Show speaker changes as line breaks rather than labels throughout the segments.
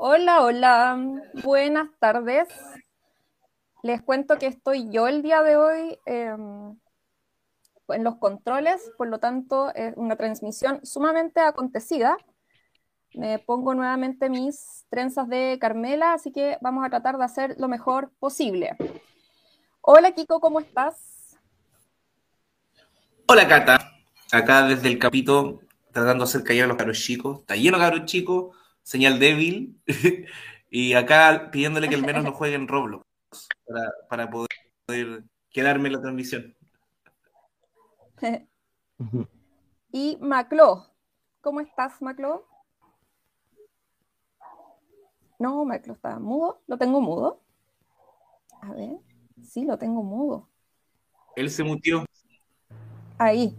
Hola, hola, buenas tardes. Les cuento que estoy yo el día de hoy em, en los controles, por lo tanto es una transmisión sumamente acontecida. Me pongo nuevamente mis trenzas de Carmela, así que vamos a tratar de hacer lo mejor posible. Hola Kiko, ¿cómo estás?
Hola Cata, acá desde el capito tratando de hacer callar a los caros chicos. Está lleno de caros chicos, señal débil. y acá pidiéndole que al menos no jueguen Roblox para, para poder quedarme en la transmisión.
y Maclo, ¿cómo estás, Maclo? No, Maclo está mudo. ¿Lo tengo mudo? A ver. Sí, lo tengo mudo.
Él se mutió.
Ahí.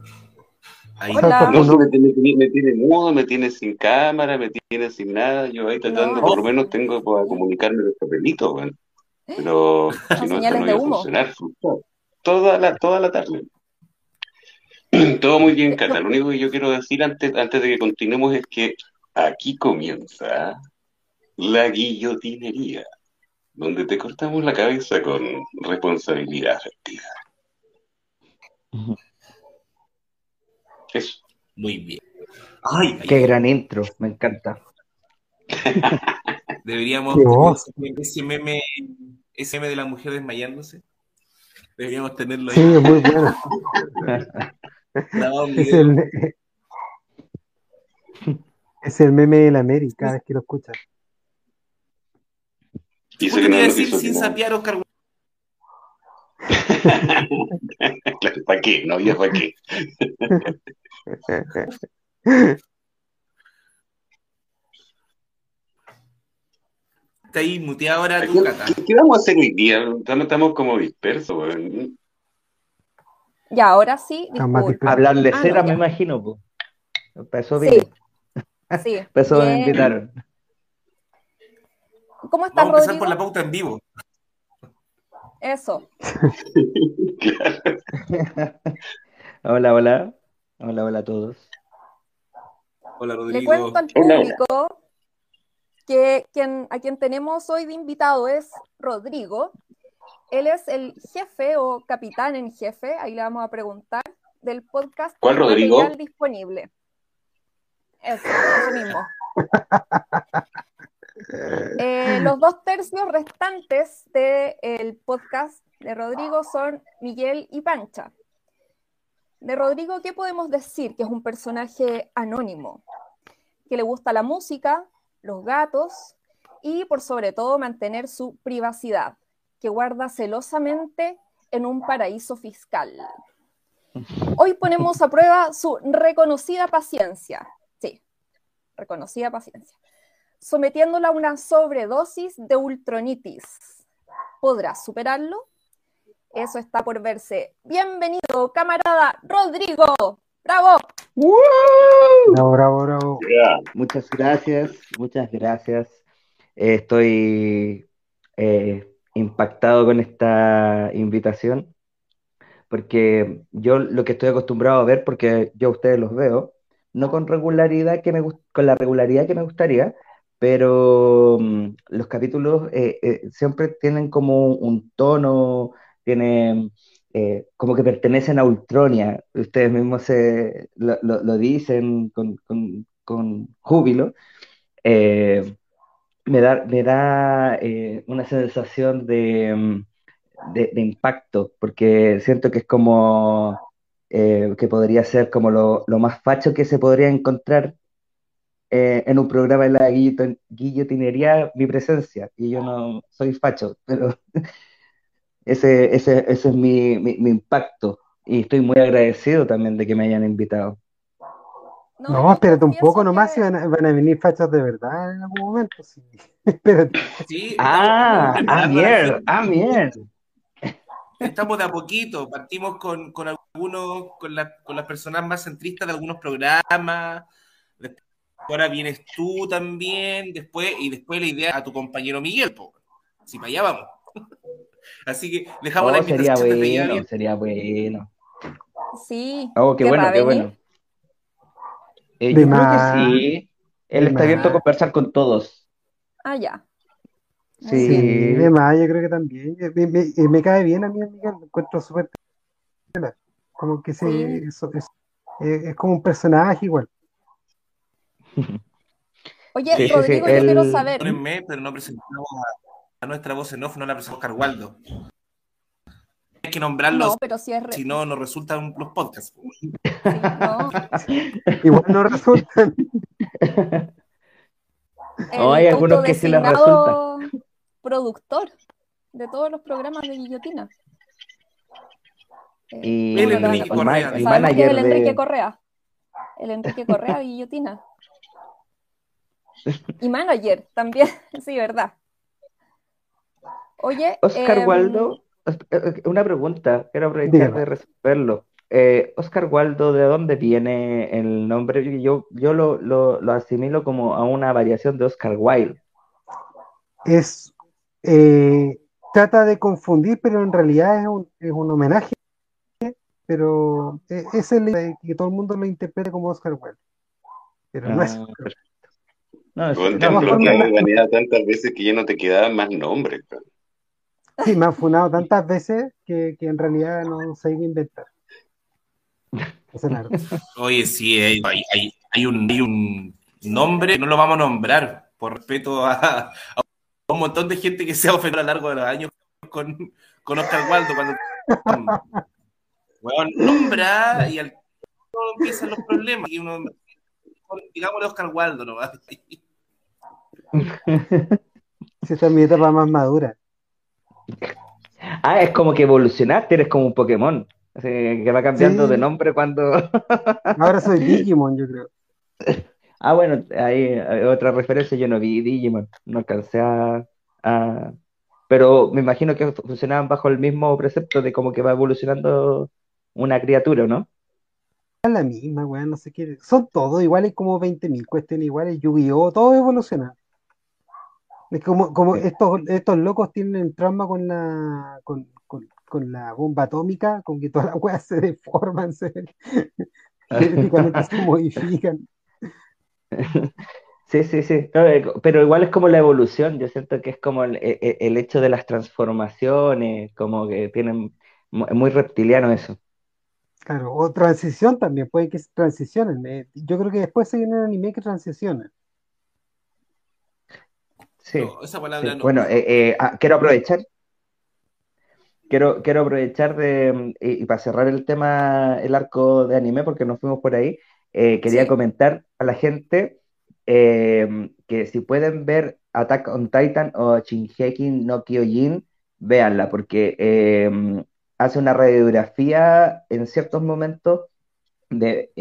Ahí.
Hola. No, me, tiene, me, tiene, mudo, me tiene sin cámara, me tiene sin nada. Yo ahí tratando, por lo menos tengo para comunicarme los papelitos, bueno. Pero si no, esto no iba a funcionar. Toda la, toda la tarde. Todo muy bien, Cata. Lo único que yo quiero decir antes, antes de que continuemos es que aquí comienza la guillotinería donde te cortamos la cabeza con responsabilidad afectiva.
Eso. Muy bien.
Ay, Qué gran intro, me encanta.
Deberíamos ese meme, ese meme de la mujer desmayándose. Deberíamos tenerlo ahí.
Sí, muy bueno. es, el, es el meme de la América, cada vez que lo escuchas.
¿Qué te decir sin sapear, Oscar?
¿Para qué? No había para qué.
Está ahí muteado ahora tu
cata. ¿Qué, vamos a hacer hoy día? Estamos, como dispersos,
Ya, ahora sí.
Hablar de ah, cera, me imagino, pues. Empezó bien. Sí. sí. Empezó, me invitaron.
¿Cómo estás,
Vamos a empezar por la pauta en vivo.
Eso.
hola, hola. Hola, hola a todos.
Hola, Rodrigo.
Le cuento al público que quien, a quien tenemos hoy de invitado es Rodrigo. Él es el jefe o capitán en jefe, ahí le vamos a preguntar, del podcast
¿Cuál Rodrigo?
disponible. Eso, eso mismo. Eh, los dos tercios restantes del podcast de Rodrigo son Miguel y Pancha. De Rodrigo, ¿qué podemos decir? Que es un personaje anónimo, que le gusta la música, los gatos y por sobre todo mantener su privacidad, que guarda celosamente en un paraíso fiscal. Hoy ponemos a prueba su reconocida paciencia. Sí, reconocida paciencia sometiéndola a una sobredosis de ultronitis. ¿Podrás superarlo? Eso está por verse. Bienvenido, camarada Rodrigo. ¡Bravo!
Bravo, bravo, bravo.
Muchas gracias, muchas gracias. estoy eh, impactado con esta invitación, porque yo lo que estoy acostumbrado a ver, porque yo a ustedes los veo, no con regularidad que me con la regularidad que me gustaría, pero mm, los capítulos eh, eh, siempre tienen como un tono, tienen eh, como que pertenecen a Ultronia, ustedes mismos se, lo, dicen con, júbilo. me da, me da una sensación de, mm, de, impacto, porque siento que es como que podría ser como lo, lo, más facho que se podría encontrar eh, en un programa de la guillotinería mi presencia, y yo no soy facho, pero ese, ese, ese es mi, mi, impacto, y estoy muy agradecido también de que me hayan invitado.
No, espérate un poco nomás, si van a, van a, venir fachos de verdad en algún momento. Sí. espérate.
Sí,
ah, ah, mierda, ah, mierda.
Estamos de a poquito, partimos con, con algunos, con, la, con las personas más centristas de algunos programas, ahora vienes tú también, después, y después la idea a tu compañero Miguel, po. Si para allá vamos. Así que dejamos la
oh, invitación sería bueno, sería bueno.
Sí.
Oh, qué bueno, qué bueno. Eh, yo creo que sí. Él está abierto a conversar con todos.
Ah, ya.
Sí, sí demás, yo creo que también. Me, me, me cae bien a mí, Miguel, me encuentro súper. Como que se, eso, es, es, como un personaje igual.
Oye, Rodrigo, yo quiero saber.
Pero no presentamos a, nuestra voz en off, no la presentó Oscar Waldo. Hay que nombrarlo, no, pero si, es si no, no resultan los podcasts.
no. igual no resultan.
No, hay algunos que sí les resultan. Productor de todos los programas de Guillotina.
Y el Enrique Correa.
El, manager el Enrique Correa. El Enrique Correa Guillotina. Y manager también, sí, verdad. Oye.
Oscar em, Waldo, eh, eh, una pregunta, quiero aprovechar de resolverlo. Eh, Oscar Waldo, ¿de dónde viene el nombre? Yo, yo lo, lo, lo asimilo como a una variación de Oscar Wilde.
Es. trata de confundir, pero en realidad es un, es un homenaje. Pero es el que todo el mundo lo interprete como Oscar Wilde. Pero no es. Ah,
no, te han tantas veces que ya no te quedaban más nombres.
Sí, me han funado tantas veces que, que en realidad no sé qué inventar.
Oye, sí, hay, hay, hay, un, hay, un, nombre, no lo vamos a nombrar por respeto a, un montón de gente que se ha ofendido a lo largo de los años con, con Oscar Waldo. Cuando bueno, nombra y al empiezan los problemas. Y uno, digámosle Oscar Waldo ¿no?
Si esta es mi etapa más madura.
Ah, es como que evolucionaste, eres como un Pokémon. que va cambiando de nombre cuando.
Ahora soy Digimon, yo creo.
Ah, bueno, hay, otra referencia. Yo no vi Digimon, no alcancé a, Pero me imagino que funcionaban bajo el mismo precepto de como que va evolucionando una criatura, ¿no?
Es la misma, weón, no sé qué. Son todos iguales, como 20.000 cuestiones iguales. Yu-Gi-Oh! Todo evoluciona. Es como, como estos, estos locos tienen trauma con la, con, la bomba atómica, con que todas las weas se deforman, se, se modifican.
Sí, sí, sí. Eh, pero igual es como la evolución. Yo siento que es como el, e, e, el, hecho de las transformaciones, como que tienen. muy reptiliano eso.
Claro, o transición también, puede que transicionen. Eh, yo creo que después se viene un anime que transiciona.
Sí. Bueno, eh, eh, ah, quiero aprovechar. Quiero, quiero aprovechar de, y, para cerrar el tema, el arco de anime, porque nos fuimos por ahí, eh, quería comentar a la gente em, que si pueden ver Attack on Titan o Shingeki no Kyojin, véanla, porque em, hace una radiografía en ciertos momentos de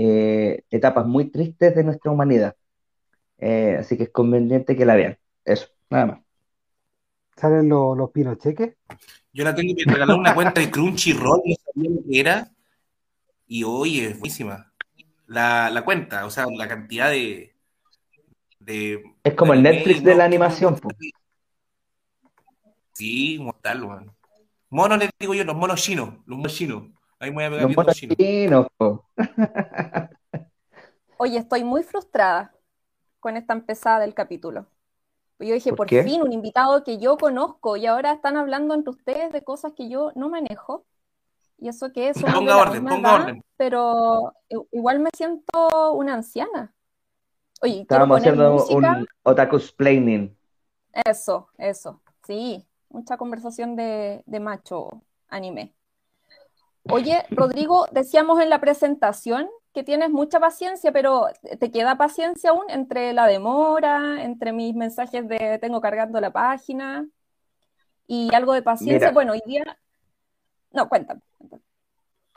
etapas muy tristes de nuestra humanidad. así que es conveniente que la vean. Eso, nada más.
¿Salen los, los pinocheques?
Yo la tengo que regalar una cuenta de Crunchyroll, no sabía lo que era. Y hoy es buenísima. La, la, cuenta, o sea, la cantidad de. de
es como el Netflix de la animación.
Sí, mortal, man. Monos les digo yo, los monos chinos, los monos chinos. Ahí me voy a pegar
los monos chinos.
Oye, estoy muy frustrada con esta empezada del capítulo. Yo dije, por, fin, un invitado que yo conozco y ahora están hablando entre ustedes de cosas que yo no manejo. Y eso que es...
Ponga orden, ponga orden.
Pero igual me siento una anciana.
Oye, Estábamos haciendo un otaku explaining.
Eso, eso. Sí, mucha conversación de, de macho anime. Oye, Rodrigo, decíamos en la presentación que tienes mucha paciencia, pero ¿te queda paciencia aún entre la demora, entre mis mensajes de tengo cargando la página y algo de paciencia? Bueno, hoy día... No, cuéntame.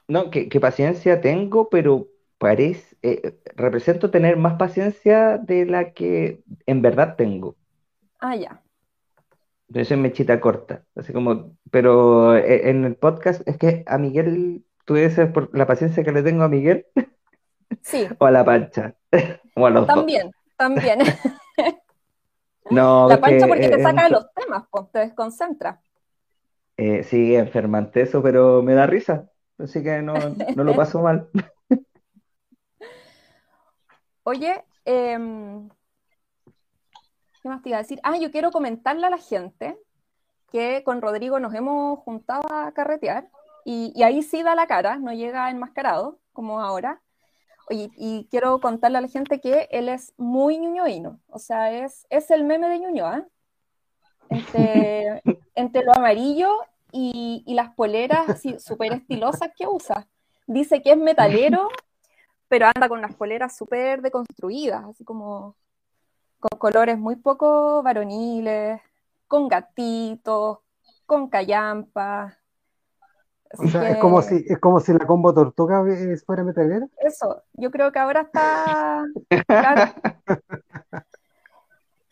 No, que, paciencia tengo, pero parece, eh, represento tener más paciencia de la que en verdad tengo.
Ah, ya.
Entonces mechita corta, así como, pero eh, en el podcast es que a Miguel, tú dices por la paciencia que le tengo a Miguel,
Sí.
O a la pancha.
O a los también, también.
no,
la pancha porque te saca los temas, pues, te desconcentra.
Eh, sí, enfermante eso, pero me da risa. Así que no, no lo paso mal.
Oye, em, ¿Qué más te iba a decir? Ah, yo quiero comentarle a la gente que con Rodrigo nos hemos juntado a carretear y, ahí sí da la cara, no llega enmascarado como ahora. Y quiero contarle a la gente que él es muy ñuñoíno, o sea, es, es el meme de Ñuñoa. Entre, entre lo amarillo y, las poleras así súper estilosas que usa. Dice que es metalero, pero anda con unas poleras súper deconstruidas, así como con colores muy poco varoniles, con gatitos, con callampa.
O sea, es, como si, es como si la combo tortuga fuera metalera.
Eso, yo creo que ahora está.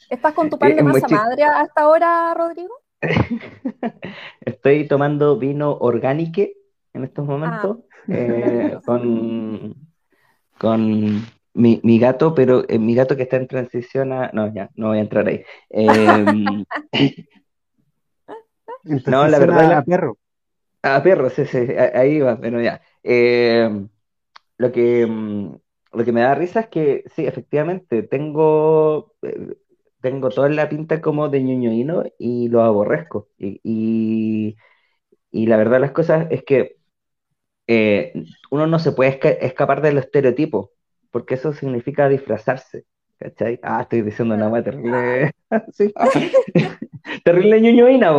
¿Estás con tu pan de masa madre hasta ahora, Rodrigo?
Estoy tomando vino orgánico en estos momentos ah. eh, con, con mi, gato, pero eh, mi gato que está en transición a... No, ya, no voy a entrar ahí. Em,
no, la verdad... A perro.
A perro, sí, sí, ahí va, pero ya. Em, lo que, mm, lo que me da risa es que, sí, efectivamente, tengo, eh, tengo toda la pinta como de ñoñoíno y lo aborrezco. Y, y, la verdad las cosas es que eh, uno no se puede escapar del estereotipo porque eso significa disfrazarse. ¿Cachai? Ah, estoy diciendo una más terrible. sí. terrible ñoñoína,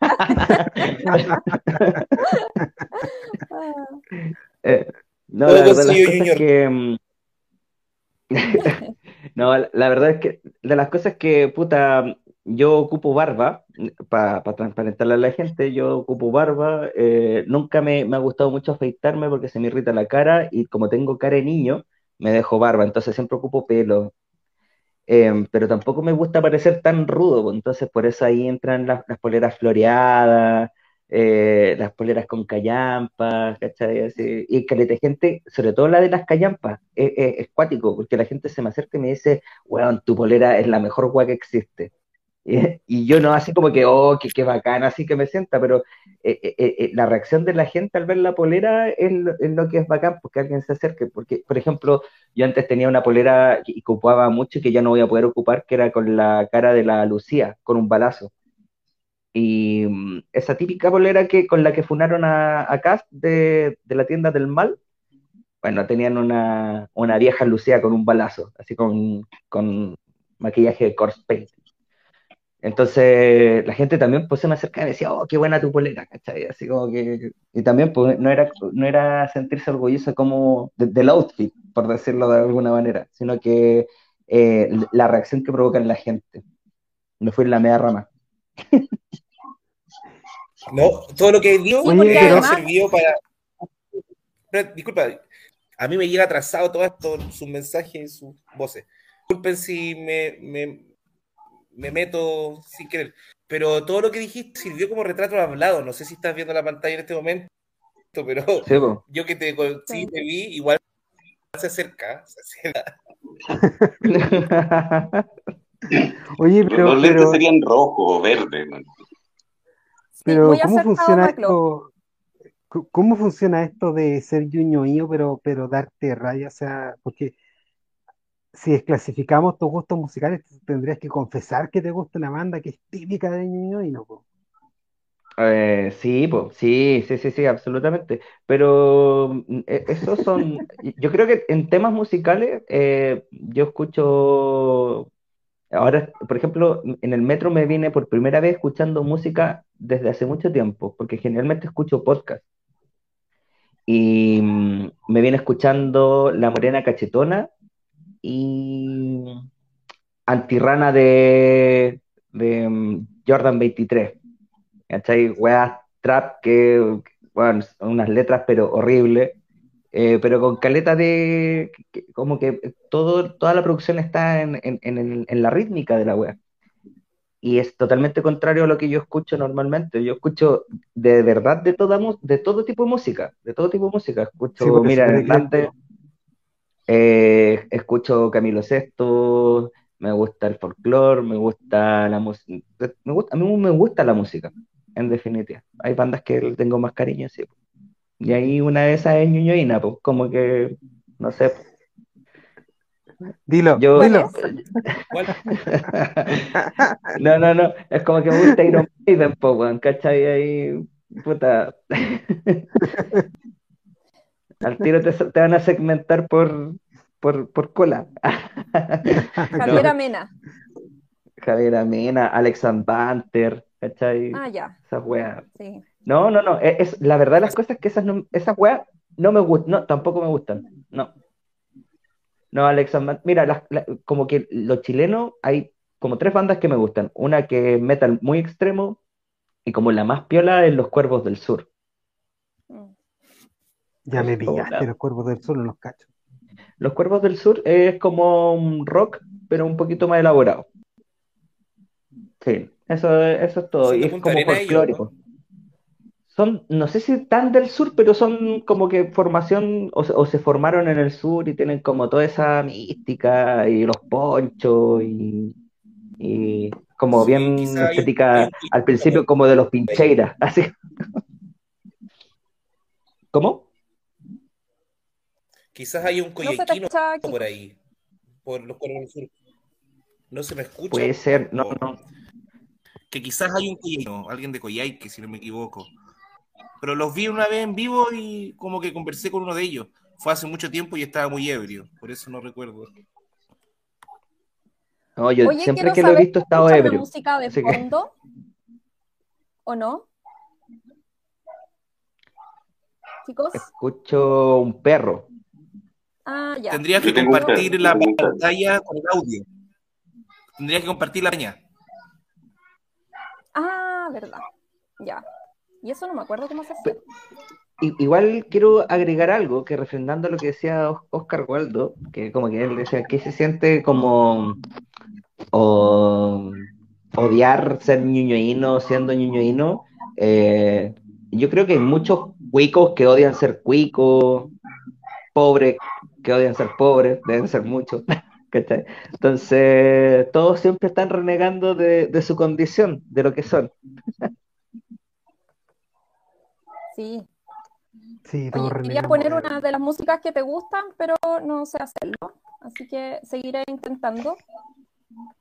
eh, no, la verdad, las cosas que. Mm, no, la verdad es que de las cosas que, puta, yo ocupo barba, para transparentarle a la gente, yo ocupo barba, eh, nunca me, me, ha gustado mucho afeitarme porque se me irrita la cara y como tengo cara de niño, me dejo barba, entonces siempre ocupo pelo. Em, pero tampoco me gusta parecer tan rudo, pues, entonces por eso ahí entran las, poleras floreadas, eh, las poleras con callampas, ¿cachai? Y caleta gente, sobre todo la de las callampas, es, cuático, porque la gente se me acerca y me dice, weón, tu polera es la mejor weá que existe. Y, yo no así como que, oh, qué, qué bacana, así que me sienta, pero eh, eh, eh, la reacción de la gente al ver la polera es lo, que es bacán, porque alguien se acerque. Porque, por ejemplo, yo antes tenía una polera y ocupaba mucho y que ya no voy a poder ocupar, que era con la cara de la Lucía, con un balazo. Y mm, esa típica polera que con la que funaron a, a Cass de, de, la tienda del mal, bueno, tenían una, una vieja Lucía con un balazo, así con, con maquillaje de corpse paint. Entonces la gente también pues se me acercaba y decía, oh, qué buena tu polera, ¿cachai? Así como que, y también pues no era, no era sentirse orgulloso como del outfit, por decirlo de alguna manera, sino que eh, la reacción que provoca en la gente. Me fui en la media rama.
No, todo lo que dio ha servido para... disculpa, a mí me llega atrasado todo esto, sus mensajes y sus voces. Disculpen si me me meto sin querer. Pero todo lo que dijiste sirvió como retrato hablado. No sé si estás viendo la pantalla en este momento, pero yo que te, sí, te vi, igual se acerca.
Oye, pero, los lentes serían rojo o verde.
pero, ¿cómo funciona esto? ¿Cómo funciona esto de ser yuñoío, pero, pero darte raya? O sea, porque si desclasificamos tus gustos musicales, tendrías que confesar que te gusta una banda que es típica de niño y no.
Eh, sí, pues, sí, sí, sí, sí, absolutamente. Pero mm, e, esos son, yo creo que en temas musicales, eh, yo escucho, ahora, por ejemplo, en el metro me vine por primera vez escuchando música desde hace mucho tiempo, porque generalmente escucho podcast. Y mm, me viene escuchando La Morena Cachetona y Antirrana de, de mm, Jordan 23. ¿Cachai? Weas trap que, bueno, unas letras pero horribles, eh, pero con caleta de, como que todo, toda la producción está en, en, en, la rítmica de la wea. Y es totalmente contrario a lo que yo escucho normalmente. Yo escucho de verdad de, toda, de todo tipo de música, de todo tipo de música. Escucho, mira, eh, escucho Camilo Sesto, me gusta el folclore, me gusta la música, a mí me gusta la música, en definitiva. Hay bandas que tengo más cariño, sí. Y ahí una de esas es Ñuñoína, pues como que, no sé.
Dilo,
Yo,
dilo.
no, no, no. Es como que me gusta Iron Maiden, po, ¿cachai? Ahí, puta. Al tiro te, te van a segmentar por, por, por cola.
Javier Amena.
Javier Amena, Alexander Banter, ¿cachai?
Ah, ya.
Esas weas.
Sí.
No, no, no. Es, es- la verdad las cosas es que esas, no, esas weas no me gustan. No, tampoco me gustan. No. No, Alexander. Mira, las- la- como que los chilenos hay como tres bandas que me gustan. Una que es metal muy extremo y como la más piola es Los Cuervos del Sur.
Ya me pillaste los cuervos del sur, no los cacho.
Los Cuervos del Sur es como un rock, pero un poquito más elaborado. Sí, eso, eso es todo. Y es como folclórico. Son, no sé si tan del sur, pero son como que formación, o, se- o se formaron en el sur y tienen como toda esa mística y los ponchos y, y como
Sí,
bien estética al principio como de los pincheiras, así. ¿Cómo?
Quizás hay un
No
coyequino
aquí.
por ahí, por los del sur. No se me escucha.
Puede ser, no, no.
Que quizás hay un coyequino, alguien de Coyhaique, si no me equivoco. Pero los vi una vez en vivo y como que conversé con uno de ellos. Fue hace mucho tiempo y estaba muy ebrio, por eso no recuerdo.
No, yo
Oye,
siempre que lo he visto he estado
¿escuchan la
ebrio.
música de
Así que-
fondo? ¿O no? Chicos.
Escucho un perro.
Ah, ya.
Tendrías que compartir la pantalla con el audio. Tendrías que compartir la pantalla.
Ah, verdad. Ya. Y eso no me acuerdo cómo se hace.
I- Igual quiero agregar algo que refrendando lo que decía Os- Oscar Waldo, que como que él decía que se siente como o- odiar ser ñuñoíno siendo ñuñoíno. Eh, yo creo que hay muchos cuicos que odian ser cuicos, pobres que odian ser pobres, deben ser muchos. ¿cachai? Entonces, todos siempre están renegando de, de su condición, de lo que son.
Sí.
Sí,
Oye, quería poner una de las músicas que te gustan, pero no sé hacerlo. Así que seguiré intentando.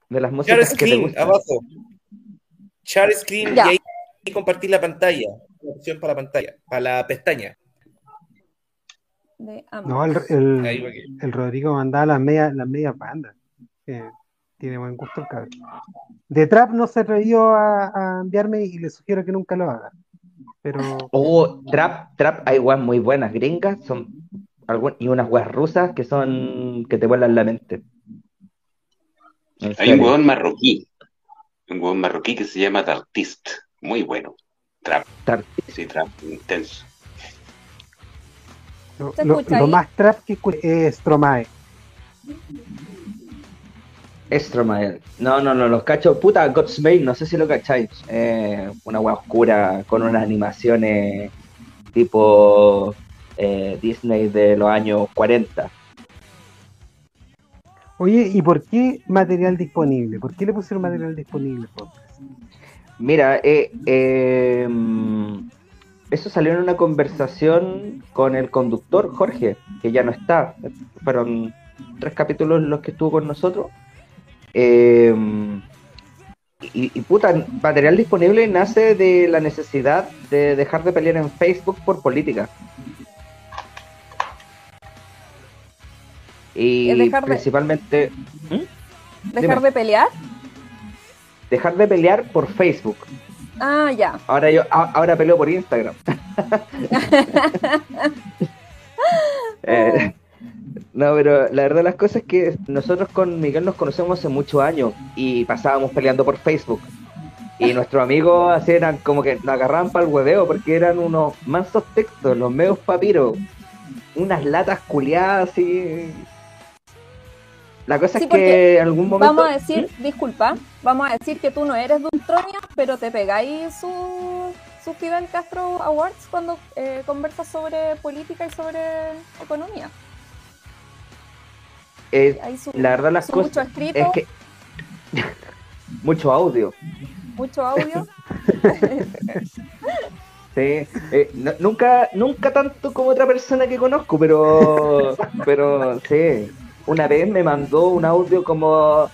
De las músicas que te gustan.
abajo. Share screen
Ya.
y ahí compartir la pantalla. Una opción para la pantalla, para la pestaña.
De
No, el, el- el Rodrigo mandaba las medias, las medias bandas. Eh, tiene buen gusto el cabrón. De Trap no se atrevió a, a enviarme y le sugiero que nunca lo haga. Pero
Oh, trap, trap, hay weas muy buenas, gringas, son algún- y unas weas rusas que son que te vuelan la mente. En
Hay un huevón marroquí. Un huevón marroquí que se llama Tartist. Muy bueno. Trap.
Tar-
Sí, trap. Intenso.
Lo, más trap que es Stromae.
Stromae. No, no, no, los cacho. Puta, Godsmack, no sé si lo cacháis. Eh, una wea oscura con unas animaciones tipo eh, Disney de los años 40.
Oye, ¿y por qué material disponible? ¿Por qué le pusieron material disponible?
Mira, eh, eh, eso salió en una conversación con el conductor Jorge, que ya no está. Fueron tres capítulos los que estuvo con nosotros. Eh, y, y puta, material disponible nace de la necesidad de dejar de pelear en Facebook por política. Y
dejar de-
principalmente
¿Dejar
dime.
de pelear?
dejar de pelear por Facebook.
Ah, ya.
Ahora yo a- ahora peleo por Instagram. Eh, no, pero la verdad las cosas es que nosotros con Miguel nos conocemos hace muchos años y pasábamos peleando por Facebook. Y nuestros amigos así eran como que nos agarraban para el hueveo porque eran unos mansos textos, los medios papiros, unas latas culiadas así. La cosa
Sí,
es que en algún momento...
Vamos a decir, disculpa, vamos a decir que tú no eres de Ultronia, pero te pegáis su, su Fidel Castro Awards cuando eh, conversas sobre política y sobre economía.
Eh,
Hay su,
la verdad las cosas
mucho escrito,
es que... mucho audio.
mucho audio.
Sí, eh, no- nunca, nunca tanto como otra persona que conozco, pero, pero sí, una vez me mandó un audio como.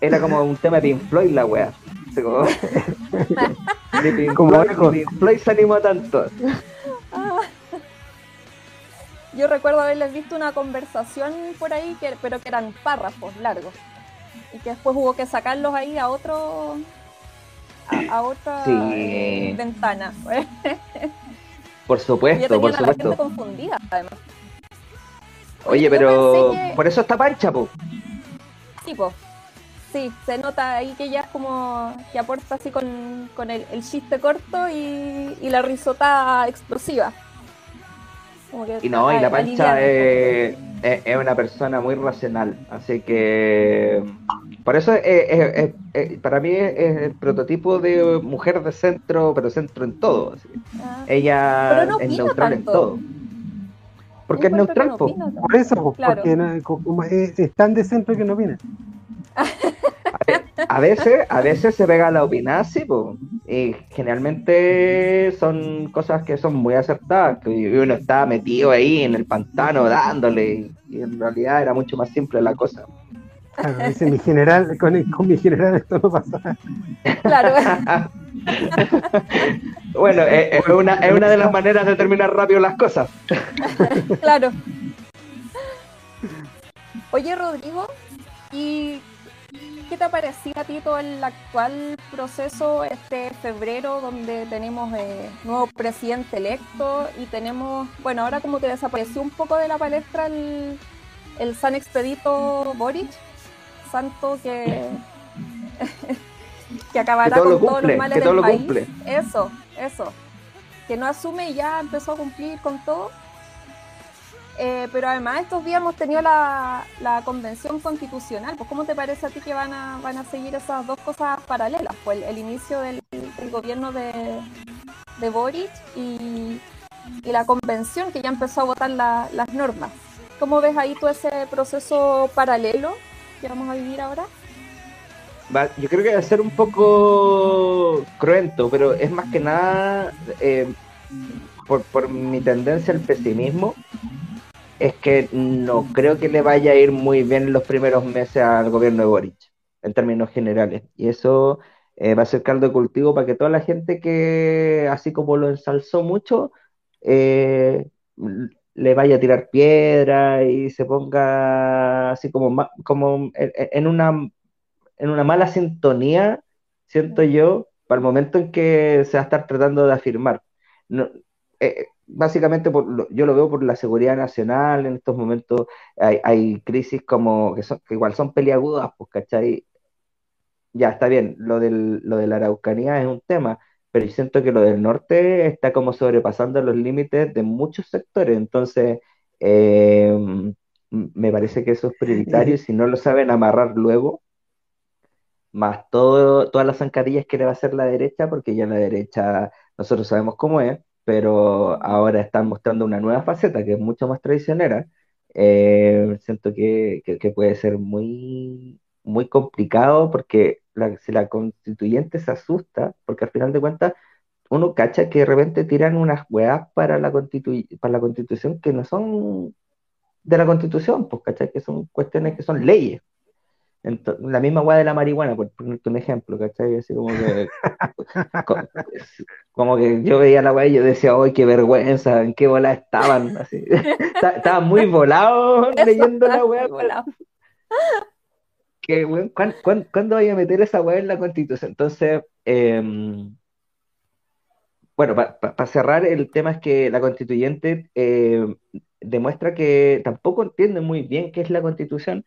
Era como un tema de Pink Floyd la wea. Como, de Pink, Floyd, se animó tanto.
Yo recuerdo haberles visto una conversación por ahí, que, pero que eran párrafos largos. Y que después hubo que sacarlos ahí a otro. a, otra eh, ventana.
Por supuesto, por supuesto. La confundida, además. Oye, pero por eso está pancha, po.
Sí, po. Sí, se nota ahí que ya es como que aporta así con, el, chiste corto y, la risota explosiva.
y no, y la pancha es, una persona muy racional, así que por eso para mí es, el prototipo de mujer de centro, pero centro en todo. Ah. Ella es neutral en todo. Porque es neutral,
por eso, porque es, tan de centro que no opina.
A veces, a veces se pega la opinación y generalmente son cosas que son muy acertadas, que uno está metido ahí en el pantano dándole, y, en realidad era mucho más simple la cosa.
Claro, dice mi general, con, con mi general esto no pasa. Claro.
bueno, eh, es, una, es una de las maneras de terminar rápido las cosas.
claro. Oye, Rodrigo, ¿y qué te ha parecido a ti todo el actual proceso este febrero donde tenemos eh, nuevo presidente electo y tenemos, bueno, ahora como que desapareció un poco de la palestra el, el San Expedito Boric, santo que que acabará con todos los males del país. Eso, eso. Que no asume y ya empezó a cumplir con todo. Eh, pero además estos días hemos tenido la, convención constitucional. Pues ¿cómo te parece a ti que van a, van a seguir esas dos cosas paralelas? Pues el, inicio del, gobierno de, de Boric y, la convención que ya empezó a votar las normas. ¿Cómo ves ahí todo ese proceso paralelo que vamos a vivir ahora?
Yo creo que va a ser un poco cruento, pero es más que nada eh, por, mi tendencia al pesimismo. Es que no creo que le vaya a ir muy bien los primeros meses al gobierno de Boric, en términos generales. Y eso eh, va a ser caldo de cultivo para que toda la gente que, así como lo ensalzó mucho, eh, le vaya a tirar piedra y se ponga así como, como en una en una mala sintonía, siento yo, para el momento en que se va a estar tratando de afirmar. No, eh, básicamente yo lo veo por la seguridad nacional, en estos momentos hay, crisis como que, son, que igual son peliagudas, pues, ¿cachai? Ya está bien, lo, del, lo de la Araucanía es un tema, pero yo siento que lo del norte está como sobrepasando los límites de muchos sectores, entonces eh, me parece que eso es prioritario y si no lo saben amarrar luego, más todo, todas las zancadillas que le va a hacer la derecha, porque ya la derecha nosotros sabemos cómo es, pero ahora están mostrando una nueva faceta que es mucho más traicionera. Eh, siento que, puede ser muy, muy complicado porque si la constituyente se asusta, porque al final de cuentas uno cacha que de repente tiran unas weas para la, para la constitución que no son de la constitución, pues cacha que son cuestiones que son leyes la misma weá de la marihuana, por ponerte un ejemplo, ¿cachai? Así como que, como que yo veía la weá y yo decía, ¡ay, qué vergüenza! ¿En qué bola estaban? Así. Estaba muy volado leyendo la weá. Que, ¿cuándo, voy a meter esa weá en la constitución? Entonces, em, bueno, para cerrar, el tema es que la constituyente eh, demuestra que tampoco entiende muy bien qué es la constitución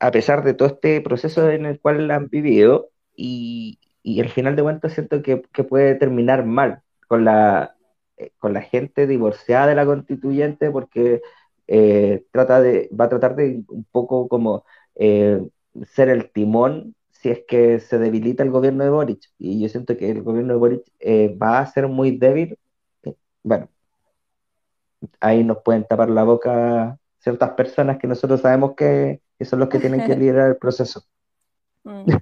a pesar de todo este proceso en el cual han vivido, y, al final de cuentas siento que, puede terminar mal con la, eh, con la gente divorciada de la constituyente, porque eh, trata de, va a tratar de un poco como eh, ser el timón si es que se debilita el gobierno de Boric. Y yo siento que el gobierno de Boric va a ser muy débil. Bueno, ahí nos pueden tapar la boca ciertas personas que nosotros sabemos que, que son los que tienen que liderar el proceso. Mm.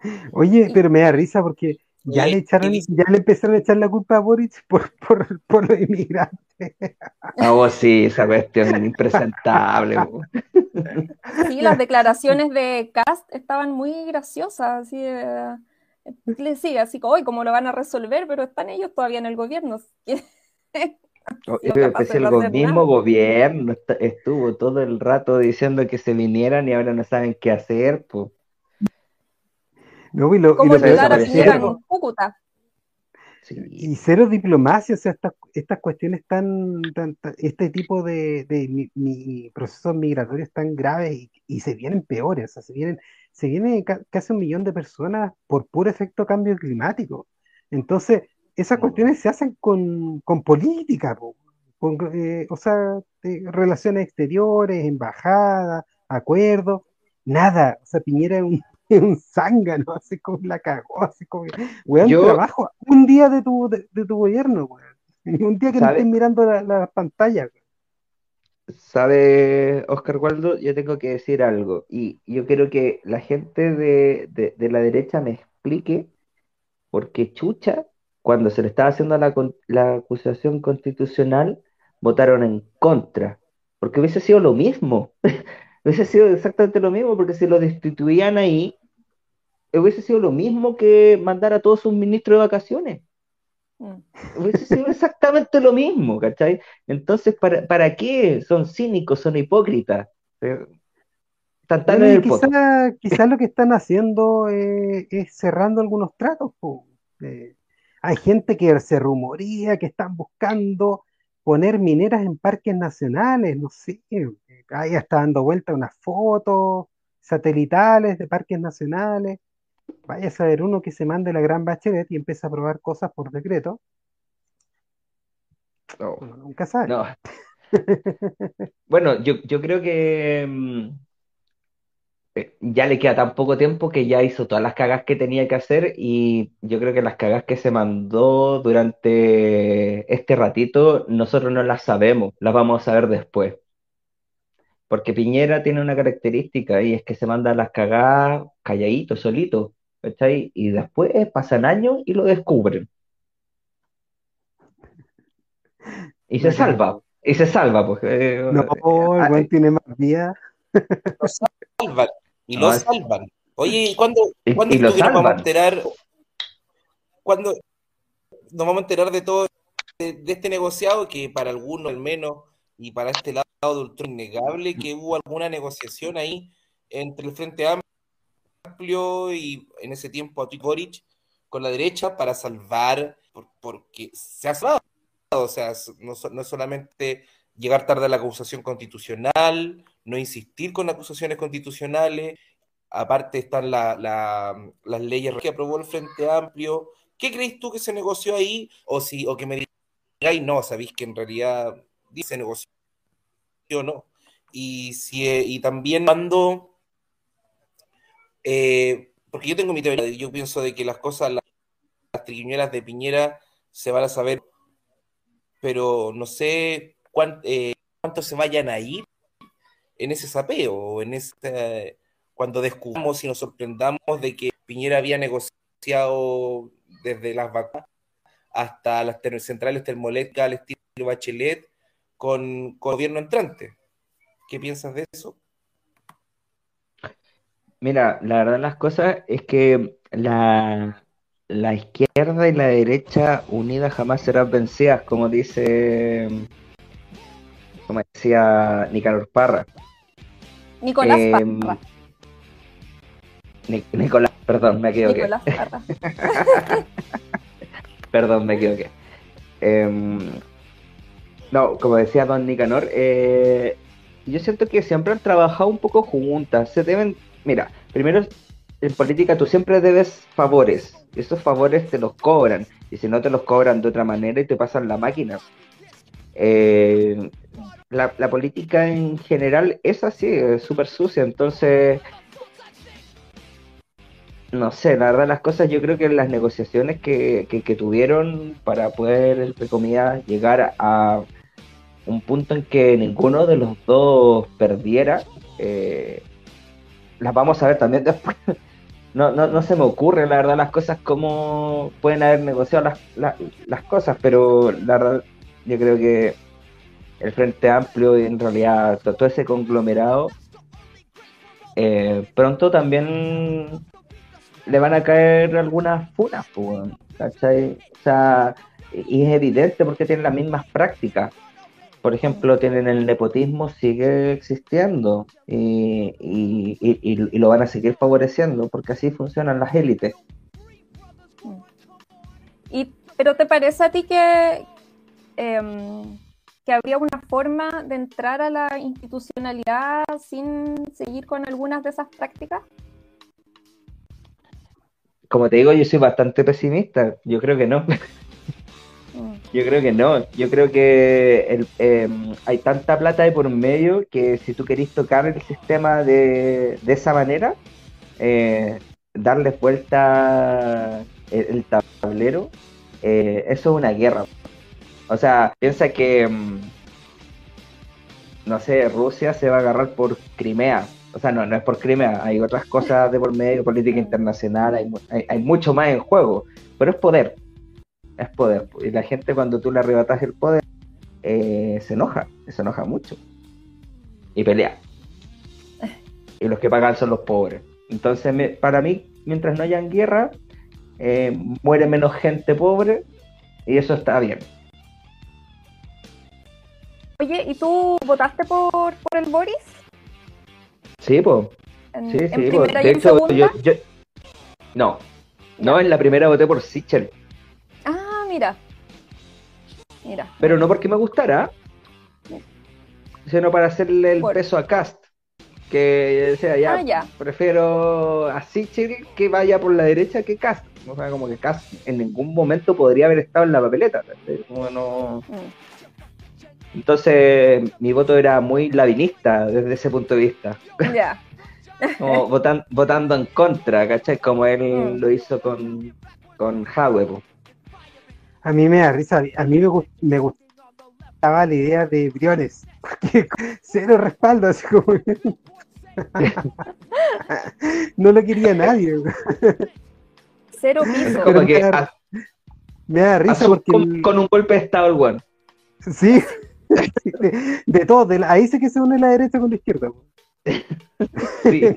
Oye, pero me da risa porque Ya le echaron, ya le empezaron a echar la culpa a Boric por, por, por los inmigrantes.
Ah, vos sí, esa cuestión impresentable.
Sí, las declaraciones de Cast estaban muy graciosas, así le sigue así como hoy cómo lo van a resolver, pero están ellos todavía en el gobierno.
Es el mismo gobierno estuvo todo el rato diciendo que se vinieran y ahora no saben qué hacer, pues.
No, y lo, y Cúcuta. Y cero diplomacia, o sea, estas, estas cuestiones tan, este tipo de, mi, procesos migratorios tan graves y, se vienen peores, o sea, se vienen, se vienen casi un millón de personas por puro efecto cambio climático. Entonces, esas cuestiones se hacen con, política, con, eh, o sea, relaciones exteriores, embajadas, acuerdos, nada. O sea, Piñera es un, un zángano, así como la cagó, así como, weón, trabajo un día de tu, de, tu gobierno, weón. Un día que no estés mirando la, la pantalla,
Sabe, Oscar Waldo, yo tengo que decir algo. Y yo quiero que la gente de, de, la derecha me explique por qué Chucha, cuando se le estaba haciendo la, la acusación constitucional, votaron en contra. Porque hubiese sido lo mismo. hubiese sido exactamente lo mismo, porque si lo destituían ahí, hubiese sido lo mismo que mandar a todos sus ministros de vacaciones. Mm. Hubiese sido exactamente lo mismo, ¿cachai? Entonces, ¿para, ¿para qué? Son cínicos, son hipócritas.
Quizás lo que están haciendo eh, es cerrando algunos tratos. Eh, hay gente que se rumoría que están buscando poner mineras en parques nacionales, no sé, ahí está dando vuelta unas fotos satelitales de parques nacionales. Vaya a saber uno que se mande la gran bachelet y empieza a probar cosas por decreto.
No, nunca sabe. bueno, yo, yo, creo que mm, ya le queda tan poco tiempo que ya hizo todas las cagas que tenía que hacer y yo creo que las cagas que se mandó durante este ratito nosotros no las sabemos, las vamos a saber después. Porque Piñera tiene una característica y es que se manda las cagadas calladito, solito, ¿cachai? Y después pasan años y lo descubren. Y se salva, y se salva, pues.
Eh, no, igual eh, tiene más vida.
Lo salvan, y lo salvan. Oye, ¿cuándo, ¿cuándo nos vamos a enterar? ¿Cuándo nos vamos a enterar de todo de, de este negociado que para algunos al menos y para este lado de ultra innegable que hubo alguna negociación ahí entre el Frente Amplio y en ese tiempo a Boric con la derecha para salvar, porque se ha salvado, o sea, no, no es solamente llegar tarde a la acusación constitucional, no insistir con acusaciones constitucionales, aparte están las leyes que aprobó el Frente Amplio. ¿Qué crees tú que se negoció ahí? O si, o que me digáis, no, sabéis que en realidad dice negocio no. Y, si, y también cuando, eh, porque yo tengo mi teoría, yo pienso de que las cosas, las, las de Piñera se van a saber, pero no sé eh, cuánto, se vayan a ir en ese sapeo, en este, cuando descubramos y nos sorprendamos de que Piñera había negociado desde las vacunas hasta las centrales termoeléctricas al estilo Bachelet, con, gobierno entrante. ¿Qué piensas de eso?
Mira, la verdad las cosas es que la, la izquierda y la derecha unidas jamás serán vencidas, como dice, como decía Nicolás Parra.
Nicolás em, Parra.
Nicolás, perdón, me equivoqué. Nicolás Parra. perdón, me equivoqué. Eh, no, como decía Don Nicanor, eh, yo siento que siempre han trabajado un poco juntas. Se deben, mira, primero en política tú siempre debes favores. Esos favores te los cobran. Y si no te los cobran de otra manera y te pasan la máquina. Eh, la, política en general es así, es súper sucia. Entonces, no sé, la verdad las cosas yo creo que las negociaciones que, que, tuvieron para poder, entre comillas, llegar a un punto en que ninguno de los dos perdiera, eh, las vamos a ver también después. no, no, no, se me ocurre, la verdad, las cosas como pueden haber negociado las, las, cosas, pero la verdad, yo creo que el Frente Amplio y en realidad todo ese conglomerado, eh, pronto también le van a caer algunas funas, ¿cachai? O sea, y es evidente porque tienen las mismas prácticas por ejemplo, tienen el nepotismo, sigue existiendo y, lo van a seguir favoreciendo porque así funcionan las élites.
Y, ¿Pero te parece a ti que, em, que habría una forma de entrar a la institucionalidad sin seguir con algunas de esas prácticas?
Como te digo, yo soy bastante pesimista. Yo creo que no. Yo creo que no. Yo creo que em, hay tanta plata de por medio que si tú querés tocar el sistema de, esa manera, eh, darle vuelta el, tablero, eh, eso es una guerra. O sea, piensa que, em, no sé, Rusia se va a agarrar por Crimea. O sea, no, es por Crimea, hay otras cosas de por medio, política internacional, hay, hay mucho más en juego, pero es poder es poder. Y la gente cuando tú le arrebatas el poder, eh, se enoja, se enoja mucho. Y pelea. Y los que pagan son los pobres. Entonces, para mí, mientras no hayan guerra, eh, muere menos gente pobre y eso está bien.
Oye, ¿y tú votaste por, por el Boris?
Sí, pues. Sí, sí, De hecho, yo, No, no, en la primera voté por Sichel
mira. Mira.
Pero no porque me gustara, sino para hacerle el peso a Cast. Que ya, ah, ya. prefiero a Sichel que vaya por la derecha que Cast. O sea, como que Cast en ningún momento podría haber estado en la papeleta. Mm. Entonces, mi voto era muy ladinista desde ese punto de vista. Ya. como votando en contra, ¿cachai? Como él mm. lo hizo con, con Howe,
a mí me da risa, a mí me, me gustaba la idea de Briones, porque cero respaldo, así como... no lo quería nadie.
Cero piso.
me, da, risa porque...
Con, un golpe de estado el one.
Sí, de, todo, ahí sé que se une la derecha con la izquierda.
Sí.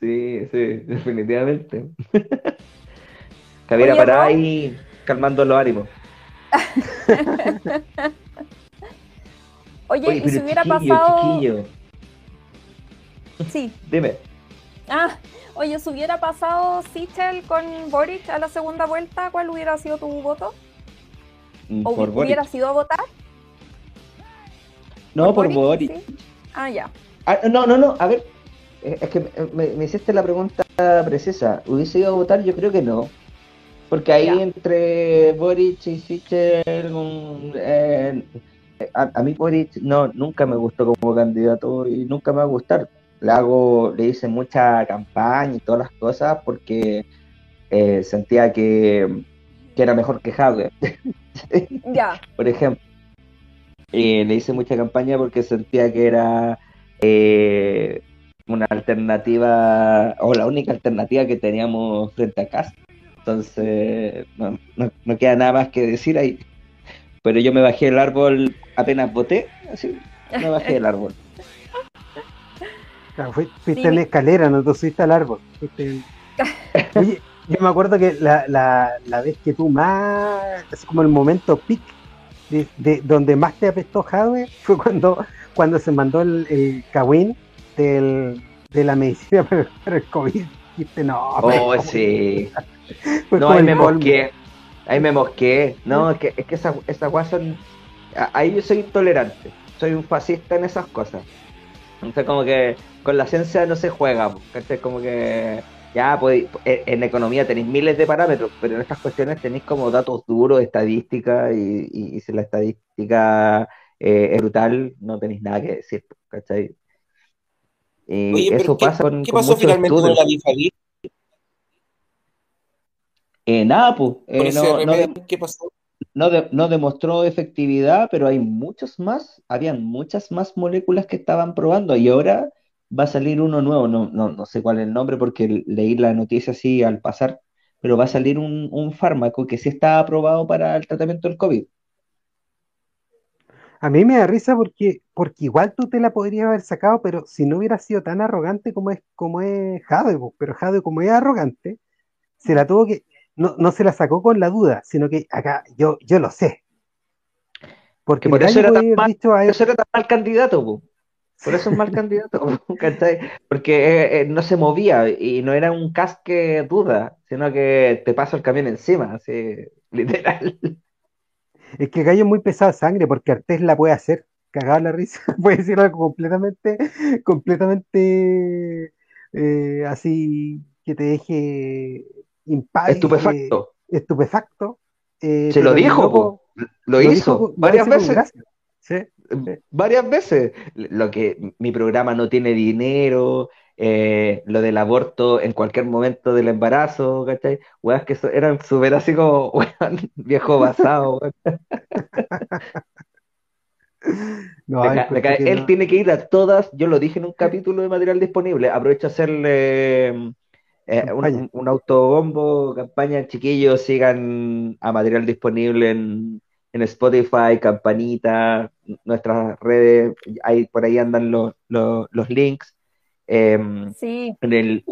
sí, sí, definitivamente. Javier para ahí calmando los ánimos.
Oye, y si hubiera pasado. Sí.
Dime.
Ah, oye, si hubiera pasado Sichel con Boric a la segunda vuelta, ¿cuál hubiera sido tu voto? ¿O hubiera sido a votar?
No, por, Boric.
Ah, ya.
Ah, no, no, no, a ver, eh, es que me, me, hiciste la pregunta precisa. ¿Hubiese ido a votar? Yo creo que no. Porque ahí entre Boric y Sichel, eh, a, mí Boric no, nunca me gustó como candidato y nunca me va a gustar. Le, hago, le hice mucha campaña y todas las cosas porque eh, sentía que, era mejor que Jadwe.
Ya.
Por ejemplo. Y le hice mucha campaña porque sentía que era eh, una alternativa, o la única alternativa que teníamos frente a casa. Entonces, no, no, queda nada más que decir ahí. Pero yo me bajé del árbol apenas voté, así, me bajé del árbol.
fuiste en la escalera, no te subiste al árbol. Oye, yo me acuerdo que la, la, la, vez que tú más, así como el momento pic, de, donde más te apestó Jave, fue cuando, cuando se mandó el, el Kawin del, de la medicina para el COVID. Dijiste, no,
oh, sí. no, ahí me mosqué. Ahí me mosqué. No, es que, es que esas esa cosas son. Ahí yo soy intolerante. Soy un fascista en esas cosas. Entonces, como que con la ciencia no se juega. es Como que. Ya, pues, en economía tenéis miles de parámetros, pero en estas cuestiones tenéis como datos duros, estadística, y, y, si la estadística eh, es brutal, no tenéis nada que decir, ¿cachai?
Y eso pasa con, ¿qué pasó finalmente con la Bifagir?
Eh, nada, pues. Eh, no, ¿Qué pasó? No, demostró efectividad, pero hay muchos más, habían muchas más moléculas que estaban probando y ahora va a salir uno nuevo, no, no, no sé cuál es el nombre porque leí la noticia así al pasar, pero va a salir un, un fármaco que sí está aprobado para el tratamiento del COVID.
A mí me da risa porque, porque igual tú te la podrías haber sacado, pero si no hubiera sido tan arrogante como es, como es Jade, pero Jade como es arrogante, se la tuvo que, no, no se la sacó con la duda, sino que acá yo, yo lo sé.
Porque por eso era, tan mal, eso era tan mal candidato, por eso es mal candidato, porque eh, eh, no se movía y no era un casque duda, sino que te pasa el camión encima, así, literal.
Es que Gallo es muy pesado de sangre porque Artés la puede hacer. Cagada la risa. puede decir algo completamente, completamente eh, así que te deje impávido.
Estupefacto.
estupefacto.
Se lo dijo, lo, hizo varias veces. Varias veces. Lo que mi programa no tiene dinero, eh, lo del aborto en cualquier momento del embarazo, ¿cachai? Weas que eran súper así como, viejo basado, él tiene que ir a todas, yo lo dije en un capítulo de material disponible, aprovecho a hacerle eh, un, un, autobombo, campaña, chiquillos, sigan a material disponible en, en Spotify, campanita, nuestras redes, ahí, por ahí andan los, los, los links. Em,
sí.
En el,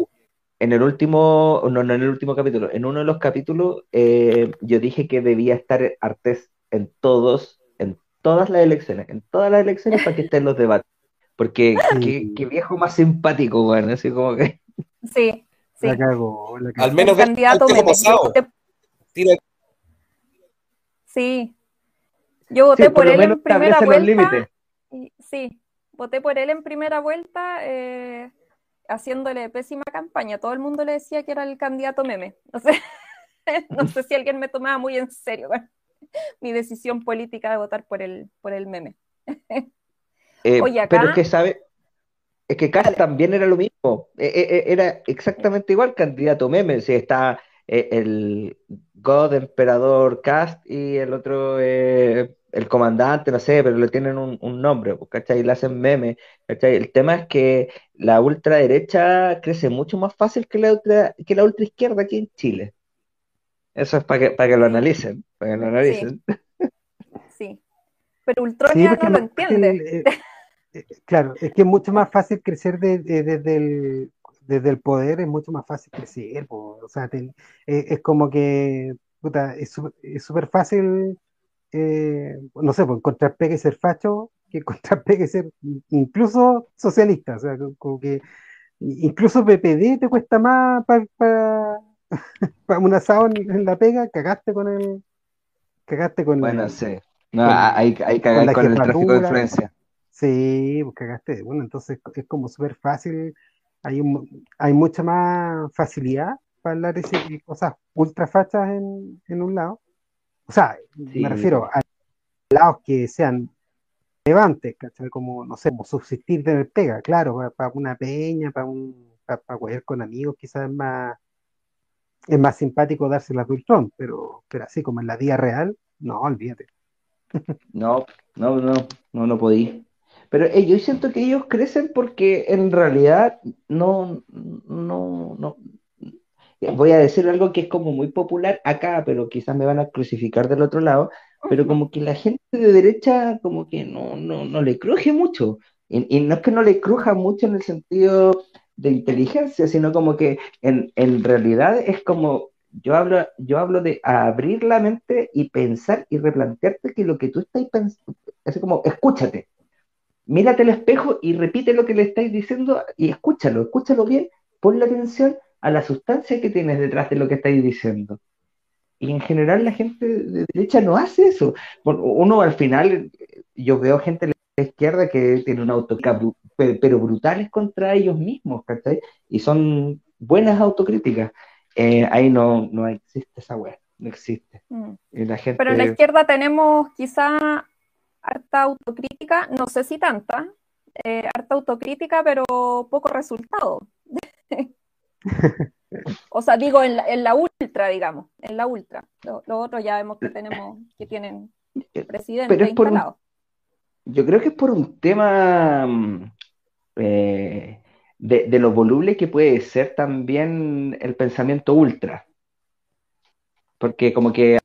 en el último, no, no en el último capítulo, en uno de los capítulos eh, yo dije que debía estar Artés en todos, en todas las elecciones, en todas las elecciones para que esté en los debates. Porque qué, viejo más simpático, bueno, así como que.
Sí, sí.
La cago, la
Al menos el candidato me pasado.
Sí. Yo voté por, él en primera vuelta. sí, voté por él en primera vuelta eh, haciéndole pésima campaña. Todo el mundo le decía que era el candidato meme. No sé, no sé si alguien me tomaba muy en serio mi decisión política de votar por el, por el meme.
Eh, pero es que sabe, es que Cast también era lo mismo. E, e, e, era exactamente igual candidato meme. Si está eh, el God Emperador Cast y el otro el comandante, no sé, pero le tienen un, nombre, pues, ¿cachai? Le hacen meme, ¿cachai? El tema es que la ultraderecha crece mucho más fácil que la ultra, que la ultraizquierda aquí en Chile. Eso es para que, para que lo analicen, para que lo analicen.
Sí, pero Ultronia no lo entiende.
Eh, eh, claro, es que es mucho más fácil crecer desde, el, desde el poder, es mucho más fácil crecer, o sea, eh, es como que, puta, es súper fácil eh, no sé, pues encontrar pegue ser facho que encontrar pegue ser incluso socialista. O sea, como que incluso PPD te cuesta más para pa, un asado en, la pega, cagaste con el. Cagaste con
Bueno, sí. No, hay, hay cagar con, el tráfico de influencia.
Sí, pues cagaste. Bueno, entonces es como súper fácil. Hay, hay mucha más facilidad para hablar de cosas ultra fachas en, en un lado o sea, me refiero a lados que sean relevantes, Como, no sé, como subsistir de pega, claro, para, una peña, para un para, con amigos, quizás es más es más simpático darse la Ultron, pero, pero así como en la vida real, no, olvídate.
No, no, no, no, no podí. Pero eh, yo siento que ellos crecen porque en realidad no, no, no, voy a decir algo que es como muy popular acá, pero quizás me van a crucificar del otro lado, pero como que la gente de derecha como que no, no, no le cruje mucho. Y, no es que no le cruja mucho en el sentido de inteligencia, sino como que en, en realidad es como, yo hablo, yo hablo de abrir la mente y pensar y replantearte que lo que tú estás pensando, es como, escúchate, mírate al espejo y repite lo que le estáis diciendo y escúchalo, escúchalo bien, ponle atención a la sustancia que tienes detrás de lo que estáis diciendo. Y en general la gente de derecha no hace eso. Uno al final, yo veo gente de la izquierda que tiene una autocrítica, pero brutales contra ellos mismos, ¿cachai? Y son buenas autocríticas. Eh, ahí no, no existe esa web, no existe. Mm. la gente...
Pero en la izquierda tenemos quizá harta autocrítica, no sé si tanta, eh, harta autocrítica, pero poco resultado. o sea, digo en la, en la, ultra, digamos, en la ultra. Los lo otros ya vemos que tenemos, que tienen eh, presidente instalado.
yo creo que es por un tema mm, eh, de, lo voluble que puede ser también el pensamiento ultra. Porque como que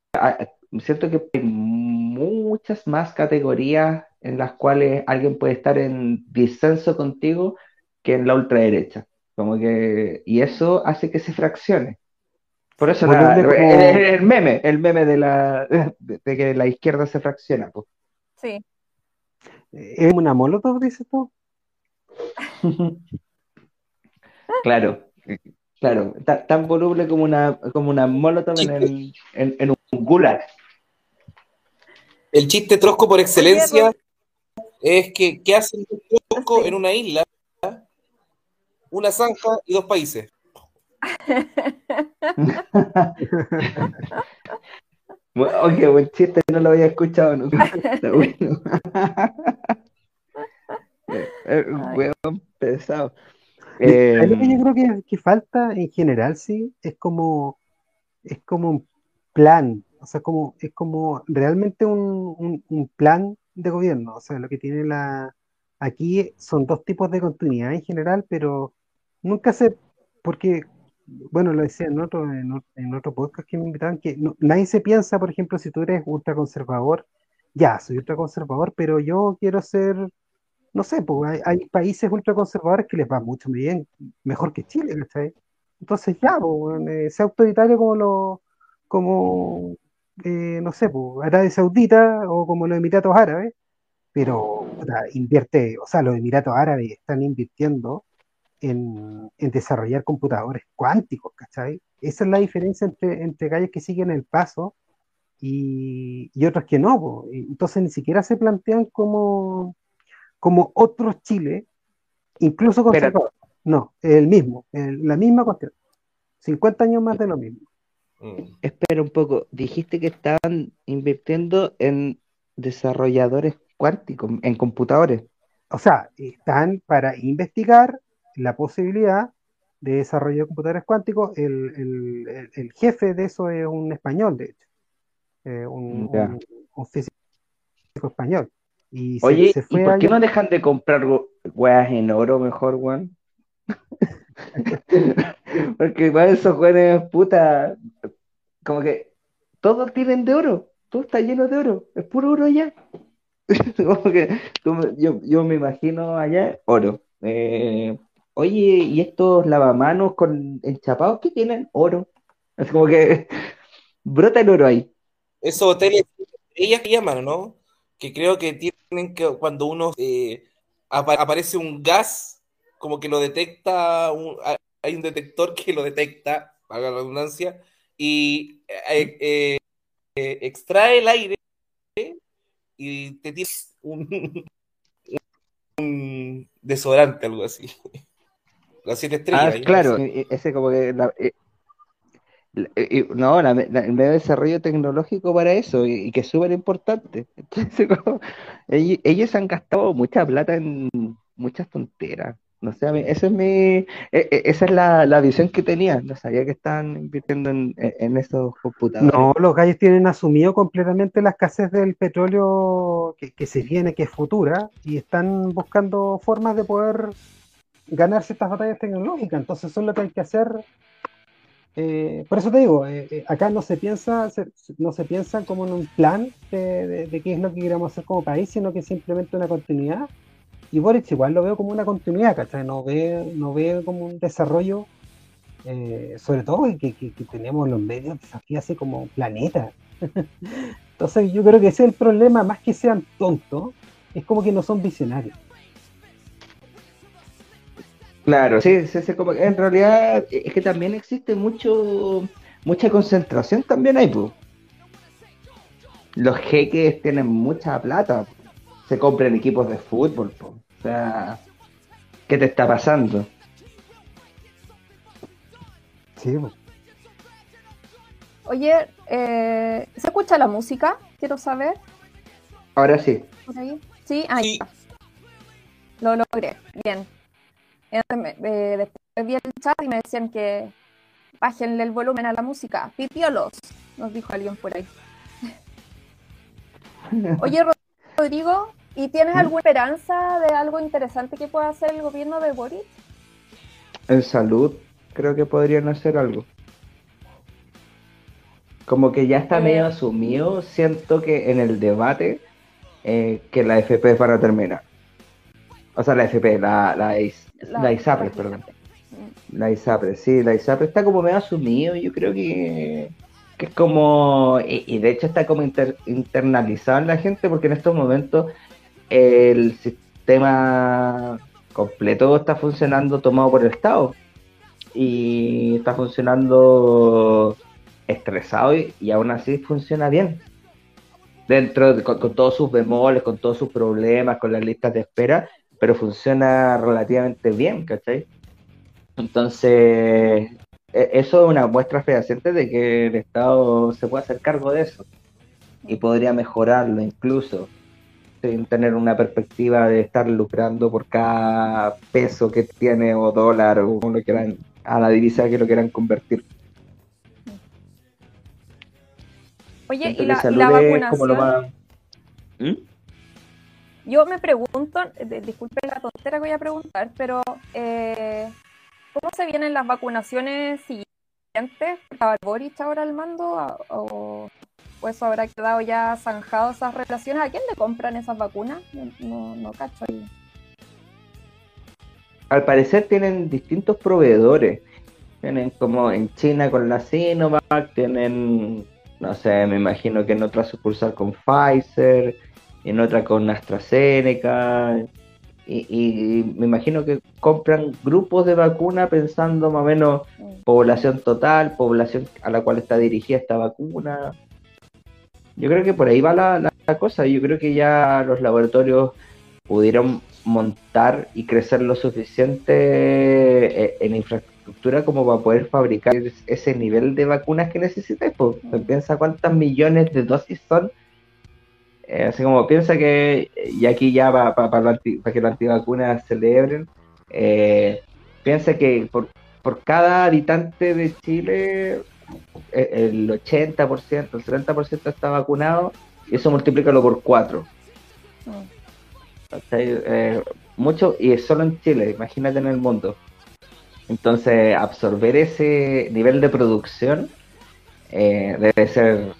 siento que hay muchas más categorías en las cuales alguien puede estar en disenso contigo que en la ultraderecha. Como que, y eso hace que se fraccione. Por eso el, meme, el meme de la de, que la izquierda se fracciona.
Sí.
¿Es una molotov, dices tú?
claro, claro, tan, voluble como una, como una molotov en, en, un gulag.
El chiste trosco por excelencia es que ¿qué hace un trosco en una isla? Una zanja y dos países.
Oye, buen chiste, no lo había escuchado nunca. bueno. pesado.
Eh, lo que yo creo que, que, falta en general, sí, es como, es como un plan, o sea, como, es como realmente un, un, plan de gobierno. O sea, lo que tiene la. Aquí son dos tipos de continuidad en general, pero nunca sé, porque, bueno, lo decía en otro, en, otro podcast que me invitaban, que nadie se piensa, por ejemplo, si tú eres ultraconservador, ya, soy ultraconservador, pero yo quiero ser no sé, pues hay, países ultraconservadores que les va mucho bien, mejor que Chile, ¿cachai? Entonces ya, pues, eh, sea autoritario como lo, como, eh, no sé, pues, Arabia Saudita o como los Emiratos Árabes, pero invierte, o sea, los Emiratos Árabes están invirtiendo en, desarrollar computadores cuánticos, ¿cachai? Esa es la diferencia entre, entre calles que siguen el paso y, y otros que no, pues. entonces ni siquiera se plantean como como otros Chile, incluso conservador. No, el mismo, la misma cuestión. 50 años más de lo mismo.
Mm. Espera un poco, dijiste que estaban invirtiendo en desarrolladores cuánticos, en computadores.
O sea, están para investigar la posibilidad de desarrollo de computadores cuánticos. El, jefe de eso es un español, de hecho. Eh, un, físico español.
Oye, ¿y por qué no dejan de comprar weas en oro mejor, weón? Porque igual esos weones, puta, como que todos tienen de oro, todo está lleno de oro, es puro oro allá. como que yo, yo, me imagino allá oro. Eh, oye, ¿y estos lavamanos con enchapados que tienen oro? Es como que brota el oro ahí.
Esos hoteles, ellas llaman, ¿no? Que creo que tienen que cuando uno eh, aparece un gas, como que lo detecta, hay un detector que lo detecta, para la redundancia, y eh, eh, extrae el aire y te tira un, un desodorante, algo así. Las siete estrellas.
Ah, claro, ese como que no, el medio de desarrollo tecnológico para eso, y, que es súper importante. ellos, han gastado mucha plata en muchas tonteras. No sé, eso es mi, e, e, esa es la, visión que tenía. No sabía que estaban invirtiendo en, esos computadores.
No, los gallos tienen asumido completamente la escasez del petróleo que, que se viene, que es futura, y están buscando formas de poder ganarse estas batallas tecnológicas. Entonces, eso es lo que hay que hacer eh, por eso te digo, eh, eh, acá no se piensa no se piensa como en un plan de, qué es lo que queremos hacer como país, sino que es simplemente una continuidad. Y Boric igual lo veo como una continuidad, ¿cachai? No veo, no veo como un desarrollo, sobre todo que, que, tenemos los medios de así como planeta. Entonces yo creo que ese es el problema, más que sean tontos, es como que no son visionarios.
Claro, sí, sí, sí, como en realidad es que también existe mucho mucha concentración también ahí, pues. Los jeques tienen mucha plata, se compran equipos de fútbol, pues. o sea, ¿qué te está pasando?
Sí,
Oye, eh, ¿se escucha la música? Quiero saber.
Ahora sí.
Sí, ahí Lo logré. Bien. Eh, después vi el chat y me decían que bájenle el volumen a la música. Pipiolos, nos dijo alguien por ahí. Oye, Rodrigo, ¿y tienes ¿Mm? alguna esperanza de algo interesante que pueda hacer el gobierno de Boris?
en salud creo que podrían hacer algo. Como que ya está medio asumido, siento que en el debate eh, que la FP es para terminar. O sea, la FP, la, la, la, ISAPRE, perdón. La ISAPRE, sí, la ISAPRE está como medio asumido, yo creo que, que es como, y, de hecho está como internalizado en la gente porque en estos momentos el sistema completo está funcionando tomado por el Estado y está funcionando estresado y, aún así funciona bien. Dentro, con, todos sus bemoles, con todos sus problemas, con las listas de espera, pero funciona relativamente bien, ¿cachai? Entonces, e, eso es una muestra fehaciente de que el Estado se puede hacer cargo de eso y podría mejorarlo incluso sin tener una perspectiva de estar lucrando por cada peso que tiene o dólar o lo quieran, a la divisa que lo quieran convertir.
Oye, ¿y la, vacunación? ¿Mm? Yo me pregunto, disculpen la tontera que voy a preguntar, pero eh, ¿cómo se vienen las vacunaciones siguientes? ¿Estaba Boris ahora al mando o, eso habrá quedado ya zanjado esas relaciones? ¿A quién le compran esas vacunas? No, no, cacho ahí.
Al parecer tienen distintos proveedores. Tienen como en China con la Sinovac, tienen no sé, me imagino que en otra sucursal con Pfizer, en otra con AstraZeneca, y, me imagino que compran grupos de vacuna pensando más o menos población total, población a la cual está dirigida esta vacuna. Yo creo que por ahí va la, cosa, yo creo que ya los laboratorios pudieron montar y crecer lo suficiente eh, en infraestructura como para poder fabricar ese nivel de vacunas que necesitas. Pues, piensa cuántas millones de dosis son. Eh, así como piensa que, y aquí ya para, para, que las antivacunas celebren, eh, piensa que por, por cada habitante de Chile, eh, el 80%, el 70% está vacunado, y eso multiplícalo por 4. Mm. mucho, y es solo en Chile, imagínate en el mundo. Entonces, absorber ese nivel de producción eh, debe ser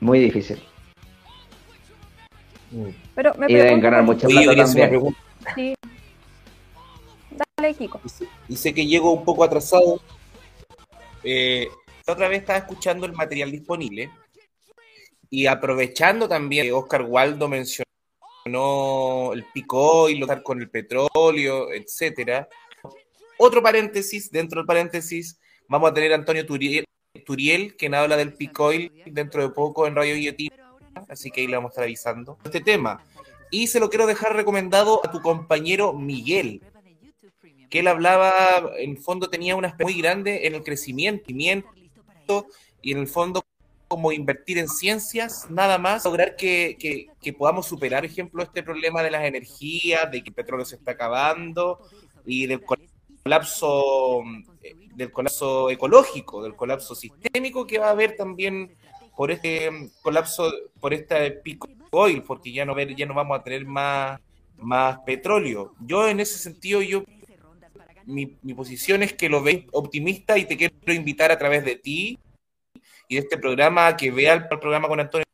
muy difícil.
Pero me
y deben ganar mucho plata también.
Sí. Dale, Kiko.
Y sé que llego un poco atrasado. Eh, otra vez estaba escuchando el material disponible y aprovechando también que Oscar Waldo mencionó el pico y lo con el petróleo, etcétera otro paréntesis, dentro del paréntesis, vamos a tener a Antonio Turiel, Turiel quien habla del Picoil dentro de poco en Radio Guillotina, así que ahí le vamos a estar avisando este tema. Y se lo quiero dejar recomendado a tu compañero Miguel, que él hablaba, en el fondo tenía una muy grande en el crecimiento y en el fondo como invertir en ciencias, nada más, lograr que, que, podamos superar, ejemplo, este problema de las energías, de que el petróleo se está acabando y del colapso, eh, del colapso ecológico, del colapso sistémico que va a haber también por este mm, colapso, por este pico oil, porque ya no, ya no vamos a tener más, más petróleo. Yo en ese sentido, yo mi, posición es que lo veis optimista y te quiero invitar a través de ti y de este programa que vea el, programa con Antonio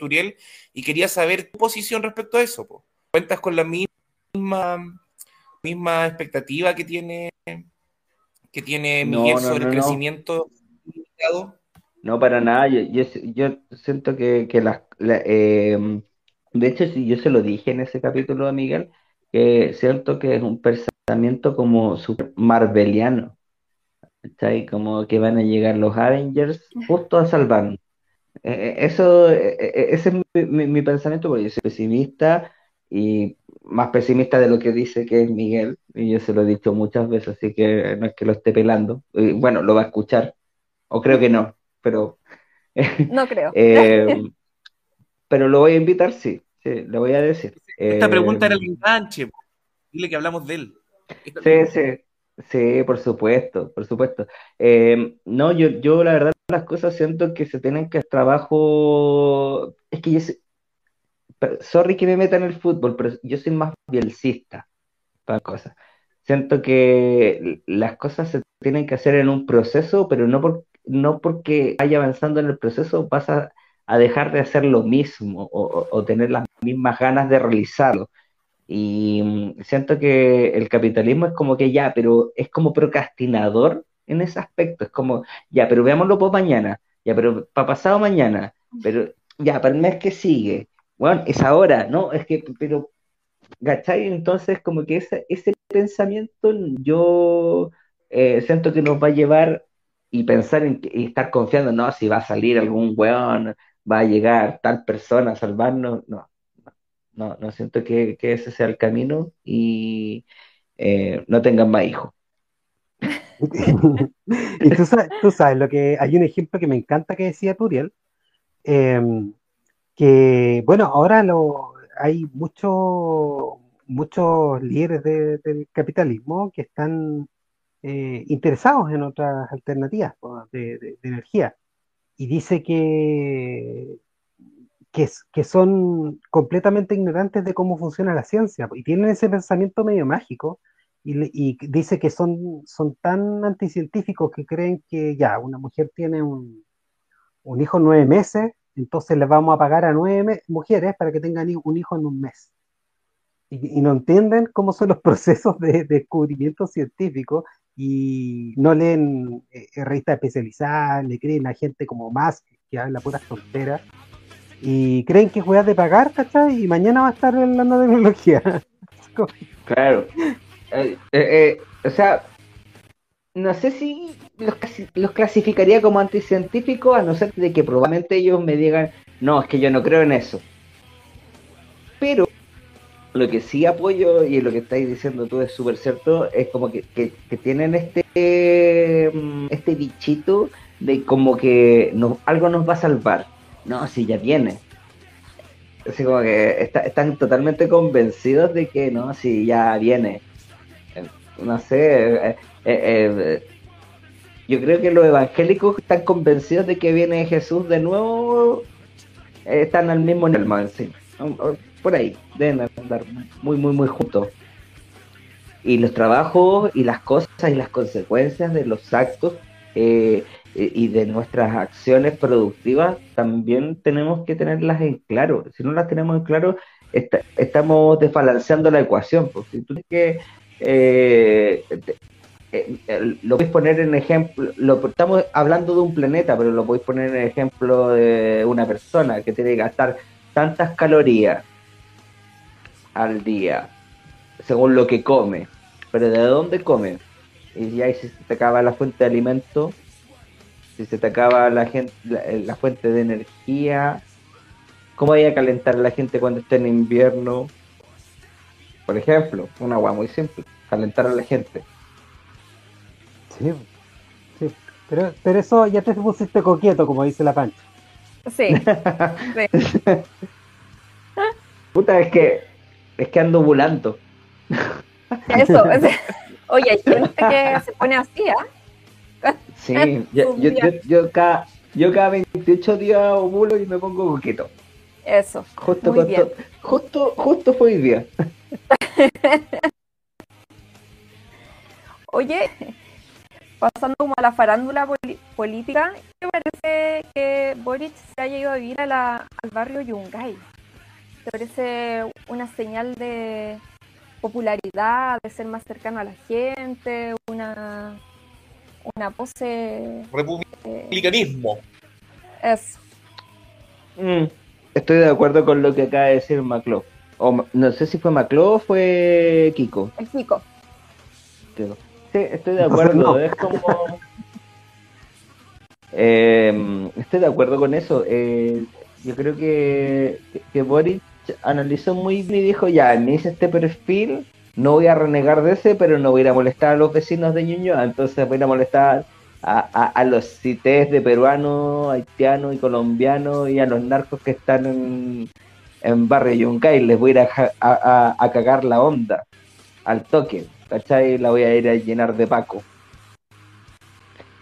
Turiel y quería saber tu posición respecto a eso. ¿Cuentas con la misma misma expectativa que tiene que tiene Miguel sobre el crecimiento
No, para nada. Yo, yo, siento que, que la, em, de hecho, si yo se lo dije en ese capítulo a Miguel, que siento que es un pensamiento como super marveliano. ¿Cachai? Como que van a llegar los Avengers justo a salvarnos. E, e, eso, e, ese es mi, mi, pensamiento, porque yo soy pesimista y más pesimista de lo que dice que es Miguel, y yo se lo he dicho muchas veces, así que no es que lo esté pelando. bueno, lo va a escuchar, o creo que no, pero...
No creo.
Eh, pero lo voy a invitar, sí, sí, le voy a decir.
Esta pregunta era el enganche, dile que hablamos de él.
sí, sí, sí, por supuesto, por supuesto. Eh, no, yo, yo la verdad las cosas siento que se tienen que trabajo, es que yo, sorry que me meta en el fútbol, pero yo soy más bielcista para cosas. siento que las cosas se tienen que hacer en un proceso, pero no, por, no porque vaya avanzando en el proceso vas a, dejar de hacer lo mismo o, tener las mismas ganas de realizarlo. Y mm, siento que el capitalismo es como que ya, pero es como procrastinador en ese aspecto. Es como, ya, pero veámoslo por mañana, ya, pero para pasado mañana, pero ya, para el mes que sigue. Bueno, es ahora, ¿no? Es que, pero, ¿cachai? Entonces, como que ese, ese pensamiento yo eh, siento que nos va a llevar y pensar en y estar confiando, no, si va a salir algún weón, va a llegar tal persona a salvarnos, no, no, no siento que, ese sea el camino y eh, no tengan más hijos.
y tú sabes, lo que hay un ejemplo que me encanta que decía Turiel, em, que bueno, ahora lo, hay muchos muchos líderes del capitalismo que están eh, interesados en otras alternativas de, energía. Y dice que, que, son completamente ignorantes de cómo funciona la ciencia y tienen ese pensamiento medio mágico y, dice que son, son tan anticientíficos que creen que ya, una mujer tiene un, un hijo nueve meses, entonces le vamos a pagar a nueve mujeres para que tengan un hijo en un mes. Y, no entienden cómo son los procesos de, descubrimiento científico y no leen eh, revistas especializadas, le creen a gente como más que habla puras tonteras y creen que es de pagar, ¿cachai? Y mañana va a estar en la tecnología.
claro. Eh, eh, eh, o sea, no sé si los, los, clasificaría como anticientíficos, a no ser de que probablemente ellos me digan, no, es que yo no creo en eso. Pero lo que sí apoyo, y lo que estáis diciendo tú es súper cierto, es como que, que, tienen este, mm, este bichito de como que algo nos va a salvar. No, si ya viene. Así como que están totalmente convencidos de que no, si ya viene no sé, eh, eh, eh, yo creo que los evangélicos están convencidos de que viene Jesús de nuevo, están al mismo nivel, por ahí, deben andar muy, muy, muy juntos. Y los trabajos y las cosas y las consecuencias de los actos y de nuestras acciones productivas también tenemos que tenerlas en claro. Si no las tenemos en claro, estamos desbalanceando la ecuación. Si tú que eh, eh, lo podéis poner en ejemplo, lo, estamos hablando de un planeta, pero lo podéis poner en ejemplo de una persona que tiene que gastar tantas calorías al día, según lo que come, pero ¿de dónde come? Y ya si se te acaba la fuente de alimento, si se te acaba la, gente, la, fuente de energía, ¿cómo vaya a calentar a la gente cuando esté en invierno? Por ejemplo, una agua muy simple, calentar a la gente.
Sí, sí. Pero, pero eso ya te pusiste coquieto, como dice la pancha.
Sí.
Puta, es que es que ando volando.
Eso, oye, hay gente que se pone así, ¿ah?
Sí, yo, yo, yo, cada, yo cada 28 días ovulo y me pongo coqueto.
Eso.
Justo, muy bien. justo, justo fue hoy día.
Oye, pasando como a la farándula política, ¿qué parece que Boric se haya ido a vivir al barrio Yungay? ¿Te parece una señal de popularidad, de ser más cercano a la gente, una, una pose...
Republicanismo.
eso.
Mm, estoy de acuerdo con lo que acaba de decir Maclo. O, no sé si fue Maclo o fue Kiko.
El Kiko.
Sí, estoy de acuerdo. Es como. Eh, estoy de acuerdo con eso. Eh, yo creo que, que Boric analizó muy bien y dijo: Ya, me hice este perfil, no voy a renegar de ese, pero no voy a ir a molestar a los vecinos de Ñuñoa, entonces voy a molestar a, a, los cités de peruanos, haitianos y colombianos y a los narcos que están en, en Barrio Yungay, les voy a ir a, a, cagar la onda al toque, ¿cachai? La voy a ir a llenar de Paco.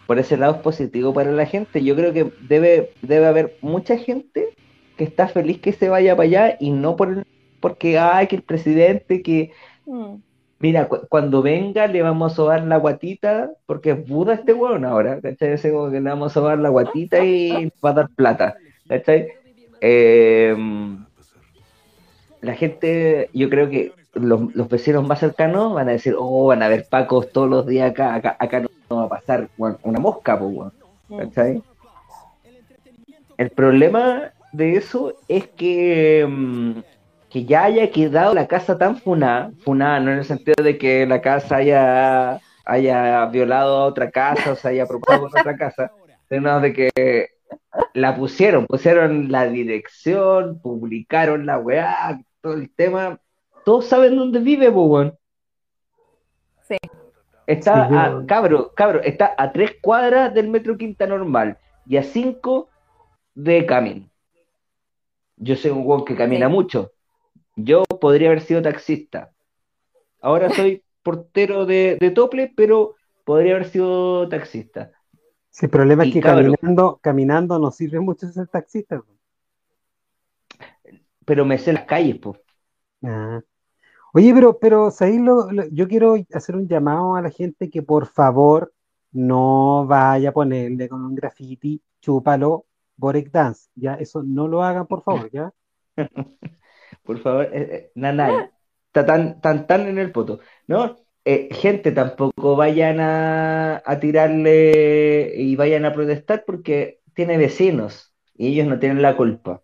Por ese lado es positivo para la gente. Yo creo que debe, debe haber mucha gente que está feliz que se vaya para allá y no por porque, ay, que el presidente, que... Mm. Mira, cuando venga le vamos a sobar la guatita, porque es Buda este weón ahora, ¿cachai? Ese como que le vamos a sobar la guatita y va a dar plata, ¿cachai? Em, la gente, yo creo que los, vecinos más cercanos van a decir, oh, van a ver pacos todos los días acá, acá, no, va a pasar una mosca, pues, ¿cachai? El problema de eso es que, em, que ya haya quedado la casa tan funada, funada no en el sentido de que la casa haya, haya violado a otra casa o se haya propuesto con otra casa, sino de que la pusieron, pusieron la dirección, publicaron la weá, todo el tema. Todos saben dónde vive, Bowen.
Sí.
Está a, cabro, cabro, está a tres cuadras del metro Quinta Normal y a cinco de Camin. Yo soy un weón que camina mucho. Yo podría haber sido taxista. Ahora soy portero de, tople, pero podría haber sido taxista.
Sí, el problema es que caminando, caminando no sirve mucho ser taxista.
Pero me sé las calles, pues.
Oye, pero, pero yo quiero hacer un llamado a la gente que por favor no vaya a ponerle con un graffiti, chúpalo, Borek Dance. Ya, eso no lo hagan, por favor, ¿ya?
por favor, eh, eh está tan, tan, tan en el poto. ¿No? Eh, gente, tampoco vayan a, tirarle y vayan a protestar porque tiene vecinos y ellos no tienen la culpa.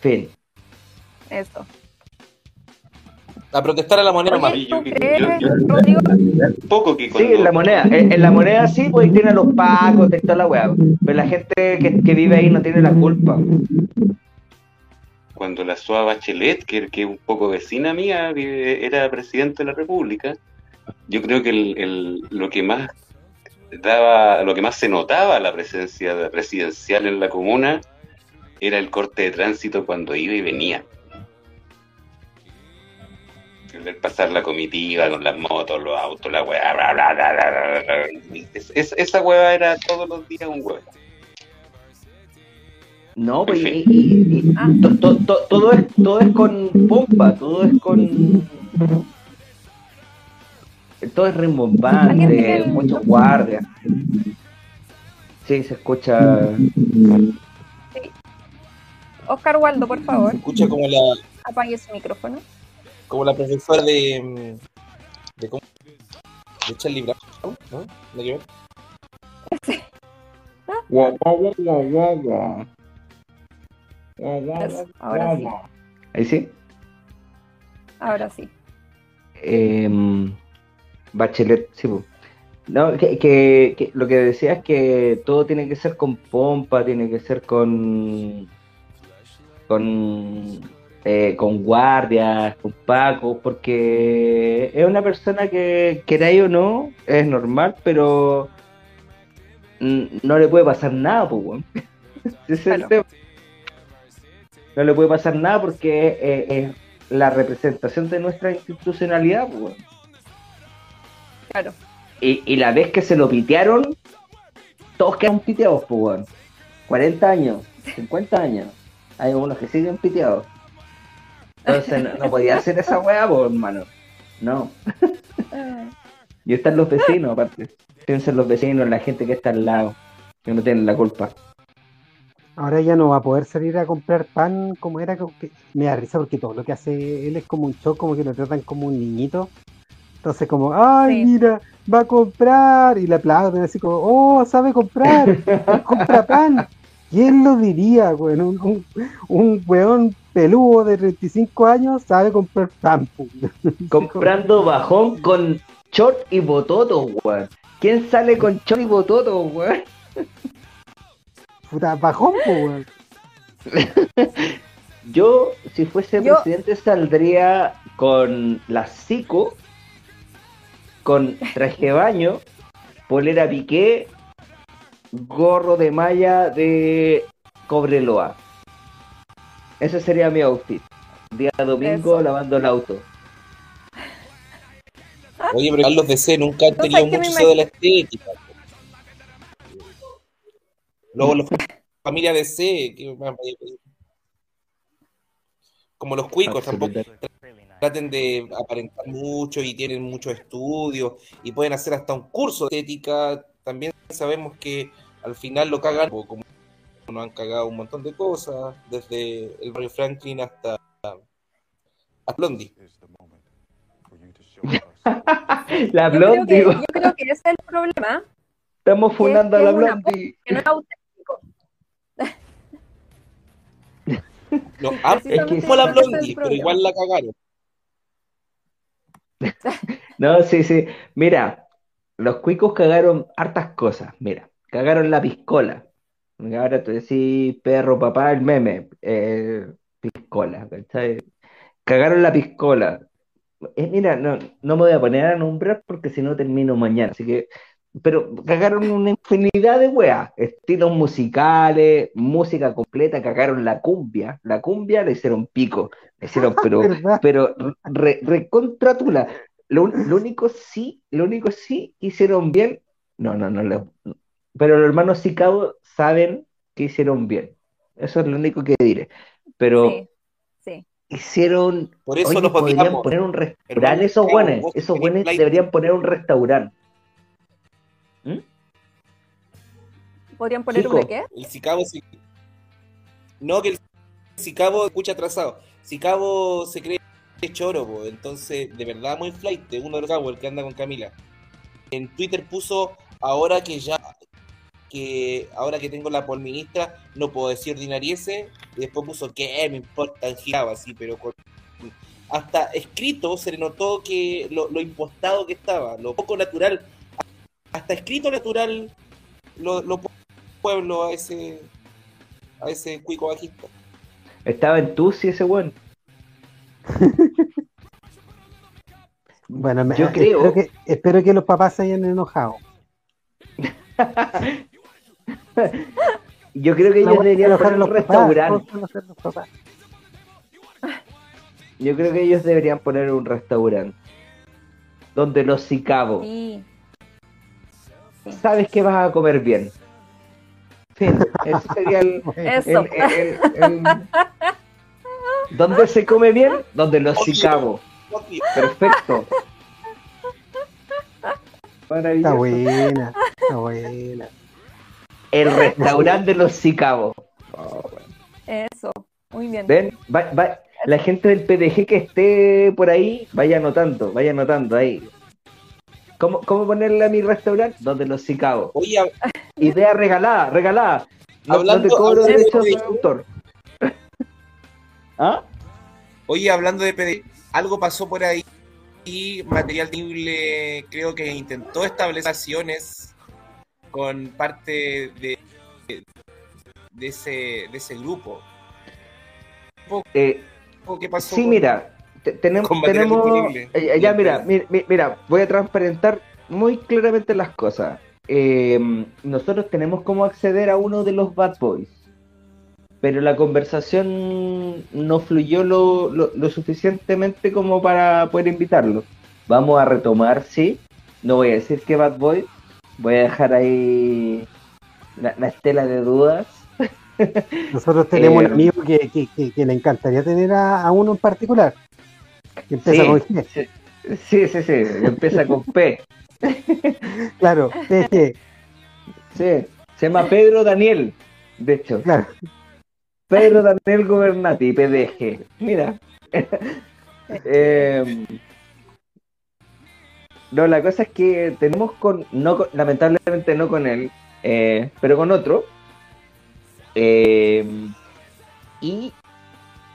Fin.
Eso.
A protestar a la moneda más.
Poco que
Sí, en la moneda. En, la moneda sí, pues tiene los pagos, de toda la weá. Pero la gente que, que, vive ahí no tiene la culpa
cuando la SOA Bachelet, que, es un poco vecina mía, era presidente de la República, yo creo que lo que más daba, lo que más se notaba la presencia residencial en la comuna era el corte de tránsito cuando iba y venía. El pasar la comitiva con las motos, los autos, la weá, esa weá era todos los días un hueá.
No, pues ah. todo, es, todo es con pompa, todo es con. Todo es rimbombante, muchos guardias. Sí, se escucha.
Oscar Waldo, por favor.
Se escucha como la.
Apague su micrófono.
Como la profesora de. de ¿Cómo? De Charlie Brown, ¿no? ¿No quiero
Sí. ahora sí.
¿Ahí sí?
Ahora sí.
Em, Bachelet, sí. No, que, lo que decía es que todo tiene que ser con pompa, tiene que ser con con eh, con guardias, con pacos, porque es una persona que, queráis o no, es normal, pero no le puede pasar nada, pues, bueno. tema no le puede pasar nada porque eh, es la representación de nuestra institucionalidad. Pues,
claro.
Y, la vez que se lo pitearon, todos quedan piteados, pues, bueno. 40 años, 50 años. Hay algunos que siguen piteados. Entonces no, podía hacer esa weá, pues, hermano. No. y están los vecinos, aparte. Piensen los vecinos, la gente que está al lado, que no tienen la culpa.
Ahora ya no va a poder salir a comprar pan como era. Que, me da risa porque todo lo que hace él es como un show, como que lo tratan como un niñito. Entonces, como, ay, mira, va a comprar. Y le aplauden así como, oh, sabe comprar, compra pan. ¿Quién lo diría, güey? Un, un, un weón peludo de 35 años sabe comprar pan.
Comprando bajón con short y bototo, güey. ¿Quién sale con short y bototo, güey?
Puta, bajón, pues,
Yo, si fuese presidente, saldría con la psico, con traje de baño, polera piqué, gorro de malla de Cobreloa. Ese sería mi outfit. Día domingo lavando el auto.
Oye, pero Carlos DC nunca han tenido mucho de la estética. Luego la familia de C. como los cuicos, tampoco traten de aparentar mucho y tienen muchos estudios y pueden hacer hasta un curso de ética. También sabemos que al final lo cagan, como nos han cagado un montón de cosas, desde el barrio Franklin hasta, a Blondie.
la Blondie.
Yo creo, que, ese es el problema.
Estamos fundando a la Blondie.
Que no es auténtico.
No, ah, es que como la Blondie, pero igual la cagaron.
no, sí, sí. Mira, los cuicos cagaron hartas cosas. Mira, cagaron la piscola. Ahora tú decís perro, papá, el meme. Eh, piscola, Cagaron la piscola. Eh, mira, no, no me voy a poner a nombrar porque si no termino mañana. Así que, pero cagaron una infinidad de weas, estilos musicales, música completa, cagaron la cumbia. La cumbia le hicieron pico, le hicieron, pero, pero re, recontratula. Lo, lo, único sí, lo único sí hicieron bien. No, no, no, pero los hermanos Sicabo saben que hicieron bien. Eso es lo único que diré. Pero hicieron.
Por eso oye, podrían
poner un restaurante. Esos buenos, esos buenos deberían poner un restaurante.
¿Mm? ¿Podrían poner un qué?
El Sicabo. No, que el Sicabo escucha atrasado. Sicabo se cree choro, entonces de verdad muy flight, uno de los el que anda con Camila. En Twitter puso ahora que ya que ahora que tengo la polministra no puedo decir dinariese y después puso que me importa giraba así pero con, hasta escrito se le notó que lo, impostado que estaba lo poco natural hasta escrito natural lo, lo pueblo a ese a ese cuico bajista.
Estaba en Tusi ese buen
bueno yo creo espero que, espero que los papás se hayan enojado
Yo creo que ellos deberían poner un restaurante. Yo creo que ellos deberían poner un restaurante donde los sicabos sabes que vas a comer bien. Fin, ese sería el,
Eso.
¿Dónde se come bien? Donde los sicabos. Perfecto.
Está buena, está buena.
El restaurante de los Sicabos.
Eso, muy bien.
¿Ven? la gente del PDG que esté por ahí, vaya anotando, vaya anotando ahí. ¿Cómo, cómo ponerle a mi restaurante? Donde los Sicabos. Idea regalada, regalada. No, hablando, te cobro derechos de autor.
¿Ah? Oye, hablando de PDG, algo pasó por ahí y Material Libre creo que intentó establecer acciones con parte de, de, ese, de ese grupo.
Eh, ¿Qué pasó? Sí, mira, tenemos, tenemos eh, ya mira, mira, voy a transparentar muy claramente las cosas. Eh, nosotros tenemos cómo acceder a uno de los Bad Boys, pero la conversación no fluyó lo, lo, lo suficientemente como para poder invitarlo. Vamos a retomar, sí. No voy a decir que Bad Boy, voy a dejar ahí la, estela de dudas.
Nosotros tenemos un eh, amigo que, le encantaría tener a, uno en particular. Que empieza sí, con
G. Sí, sí, sí, empieza con P.
claro,
Sí, se llama Pedro Daniel, de hecho. Claro. Pedro Daniel Gobernati, PDG. Mira. eh, no, la cosa es que tenemos con, no lamentablemente no con él, eh, pero con otro. Eh, y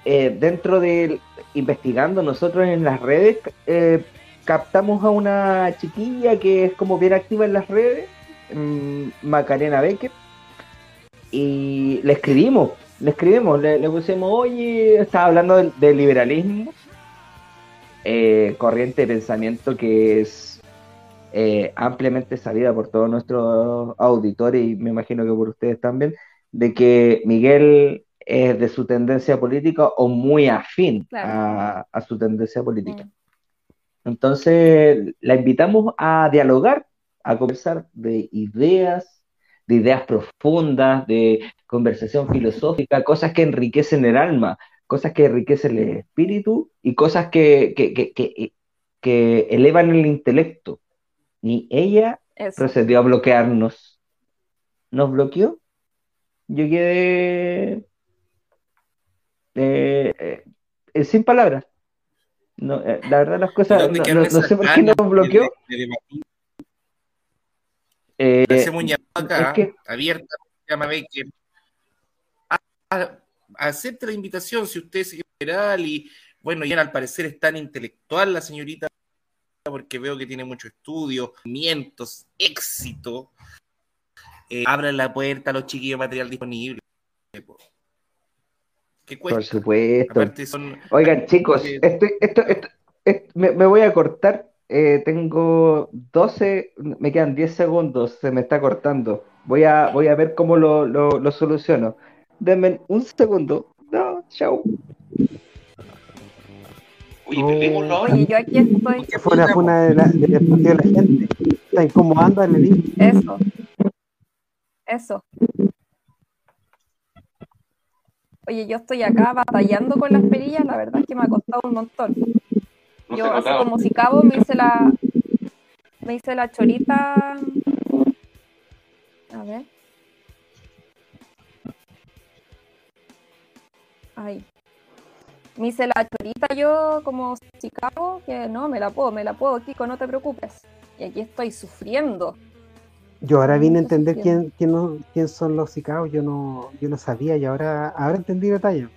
eh, dentro de investigando nosotros en las redes, captamos a una chiquilla que es como bien activa en las redes, mm, Macarena Becker, y le escribimos, le escribimos, le, pusimos, oye, estaba hablando del liberalismo eh, corriente de pensamiento que es eh, ampliamente sabida por todos nuestros auditores y me imagino que por ustedes también, de que Miguel es de su tendencia política o muy afín a, su tendencia política. Mm. Entonces, la invitamos a dialogar, a conversar de ideas, de ideas profundas, de conversación filosófica, cosas que enriquecen el alma, cosas que enriquecen el espíritu y cosas que, que, elevan el intelecto. Y ella procedió a bloquearnos. Nos bloqueó. Yo quedé eh, eh, sin palabras. No, eh, la verdad las cosas, no, sé por qué nos bloqueó.
Eh, Hacemos acá, abierta, llama Baker. Acepte la invitación si usted es general y bueno, ya al parecer es tan intelectual la señorita porque veo que tiene mucho estudio, mientos, éxito. Eh, abran la puerta a los chiquillos material disponible.
¿Qué cuesta? Por supuesto. Oigan, chicos, esto, esto, me, voy a cortar. Eh, tengo 12, me quedan 10 segundos, se me está cortando. Voy a, voy a ver cómo lo, lo, soluciono. Denme un segundo. No, chao.
Oye, yo aquí estoy.
Que fue una de la, de, de la gente. Está incomodando al
Eso. Eso. Oye, yo estoy acá batallando con las perillas, la verdad es que me ha costado un montón. yo así como si cabo me hice la me hice la chorita. A ver. Ay. Me hice la chorita yo como si cabo, que no, me la puedo, me la puedo, Kiko, no te preocupes. Y aquí estoy sufriendo.
Yo ahora vine a entender quién, quién, no, quién son los sicaos, yo no, yo no sabía y ahora, ahora entendí detalle.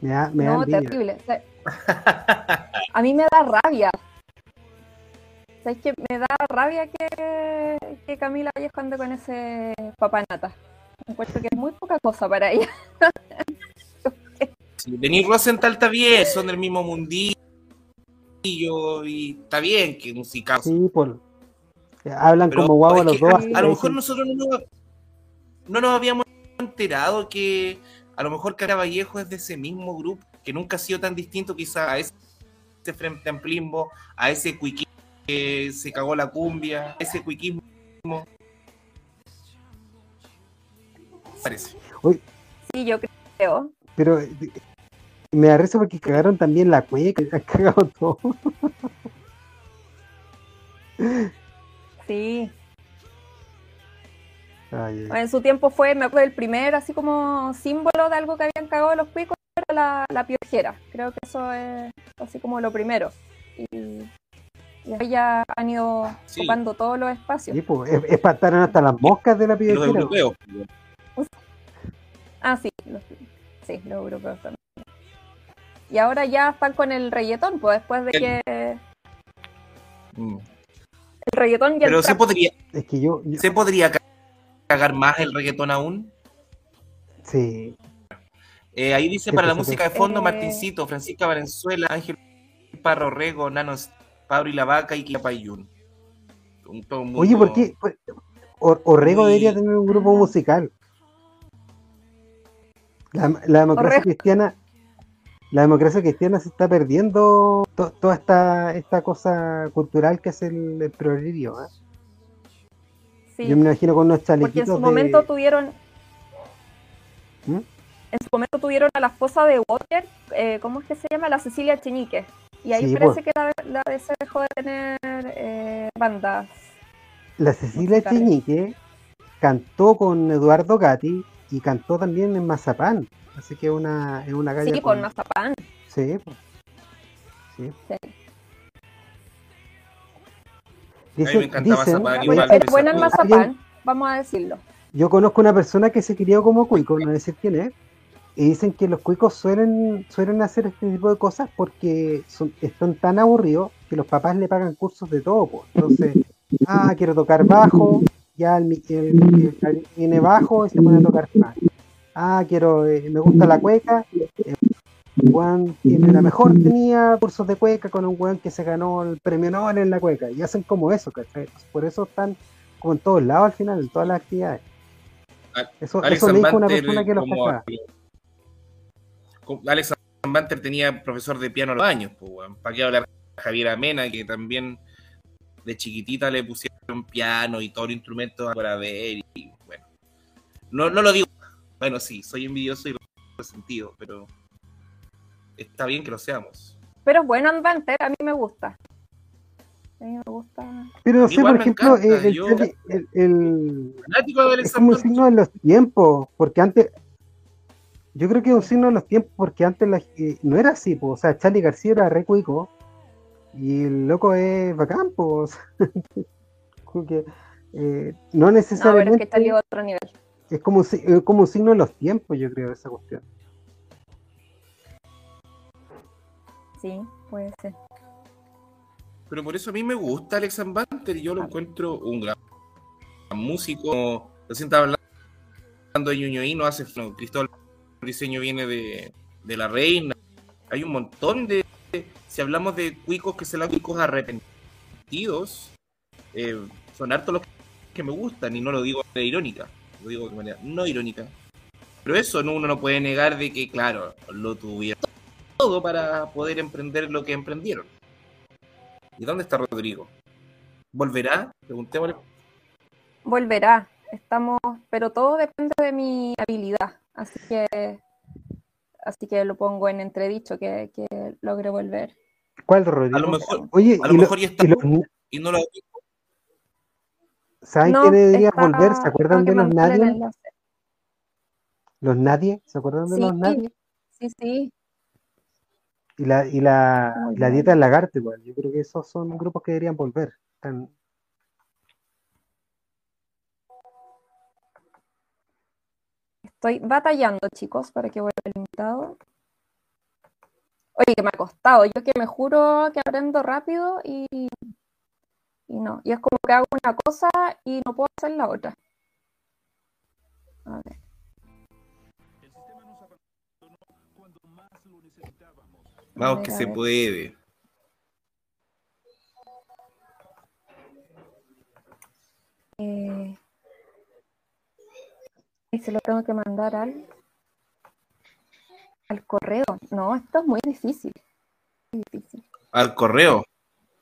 Me da, me no,
terrible. A mí me da rabia. ¿Sabes que me da rabia que, que Camila Vallejo ande con ese papanata? Encuentro que es muy poca cosa para ella.
sí, venir Rosenthal está bien, son del mismo mundillo y está bien que un sicao.
Sí, por Hablan como guagua los dos.
A, lo mejor nosotros no, nos habíamos enterado que a lo mejor Cara Vallejo es de ese mismo grupo, que nunca ha sido tan distinto quizá a ese frente amplismo, a ese cuiquismo que se cagó la cumbia, ese cuiquismo. Parece.
Sí, yo creo.
Pero me da risa porque cagaron también la cuella, que ha cagado todo.
Sí. En su tiempo fue, me acuerdo, el primer así como símbolo de algo que habían cagado los cuicos era la, la piojera. Creo que eso es así como lo primero. Y, y ya han ido ocupando todos los espacios.
Sí, pues, espantaron hasta las moscas de la piojera. Los europeos.
Ah, sí, los, sí, los europeos también. Y ahora ya están con el reggaetón, pues después de que... Mm el reggaetón y
Pero el se podría.
Es que yo,
¿Se podría cagar más el reggaetón aún?
Sí.
Eh, ahí dice para la música de fondo eh... Martincito, Francisca Valenzuela, Ángel Parro Rego, Nanos, Pablo y la Vaca y Kiapayun.
Oye, ¿por qué? Orrego debería tener un grupo musical. La, la democracia cristiana la democracia cristiana se está perdiendo toda esta, esta cosa cultural que es el, el. ¿eh? Yo me imagino con unos chalequitos. Porque en
su momento tuvieron. ¿Mm? En su momento tuvieron a la esposa de Water, eh, ¿cómo es que se llama? La Cecilia Cheñique. Y ahí parece que la, la dejó de tener eh, bandas.
La Cecilia Cheñique cantó con Eduardo Gatti y cantó también en Mazapán. Así que una, es una
Sí, con, mazapán.
Sí, sí. sí.
Dice, me encanta mazapán.
es bueno el mazapán, vamos a decirlo.
Yo conozco una persona que se crió como cuico, no decir quién es, y dicen que los cuicos suelen, suelen hacer este tipo de cosas porque son, están tan aburridos que los papás le pagan cursos de todo. Pues. Entonces, ah, quiero tocar bajo, ya el, viene bajo y se pone a tocar bajo ah, quiero, eh, me gusta la cueca. Juan tiene la mejor, tenía cursos de cueca con un weón que se ganó el premio Nobel en la cueca. Y hacen como eso, ¿cachai? Por eso están como en todos lados al final, en todas las actividades. Eso, eso dijo una persona que lo cachaba.
Alex Banter tenía profesor de piano a los años, pues, ¿para qué hablar Javier Amena, que también de chiquitita le pusieron piano y todo el instrumento para ver y bueno. No, no lo digo bueno, sí, soy envidioso y sentido, pero está bien que lo seamos.
Pero es bueno Andanter, a mí me gusta. A mí me gusta.
Pero no sé, por ejemplo, el, el, es como un signo de los tiempos, porque antes, yo creo que es un signo de los tiempos, porque antes eh, no era así, pues, o sea, Charlie García era re cuico, y el loco es bacán, pues. que, eh, no necesariamente.
No, es otro nivel.
Es como, es como un signo de los tiempos, yo creo, esa cuestión.
Sí, puede ser.
Pero por eso a mí me gusta Alex Banter y yo lo encuentro un gran músico. Recién estaba hablando de Ñuñoíno, hace Cristóbal diseño viene de, la reina. Hay un montón de. Si hablamos de cuicos que se dan cuicos arrepentidos, eh, son hartos los que me gustan y no lo digo de irónica, lo digo de manera no irónica. Pero eso uno no puede negar de que, claro, lo tuvieron todo para poder emprender lo que emprendieron. ¿Y dónde está Rodrigo? ¿Volverá? Preguntémosle.
Volverá. Estamos, pero todo depende de mi habilidad. Así que, así que lo pongo en entredicho que, que logre volver.
¿Cuál Rodrigo?
A lo mejor, Oye, a lo mejor ya está y, no lo
¿Saben quién debería volver? ¿Se acuerdan de los nadie? ¿Los nadie? ¿Se acuerdan de los nadie?
Sí, sí.
Y la, y la, la dieta del lagarto igual. Yo creo que esos son grupos que deberían volver.
Estoy batallando, chicos, para que vuelva el invitado. Oye, que me ha costado. Yo que me juro que aprendo rápido y, y no. Y es como que hago una cosa y no puedo hacer la otra. A ver.
Vamos que se puede.
Eh, y se lo tengo que mandar al, al correo. No, esto es muy difícil. Muy difícil.
¿Al correo?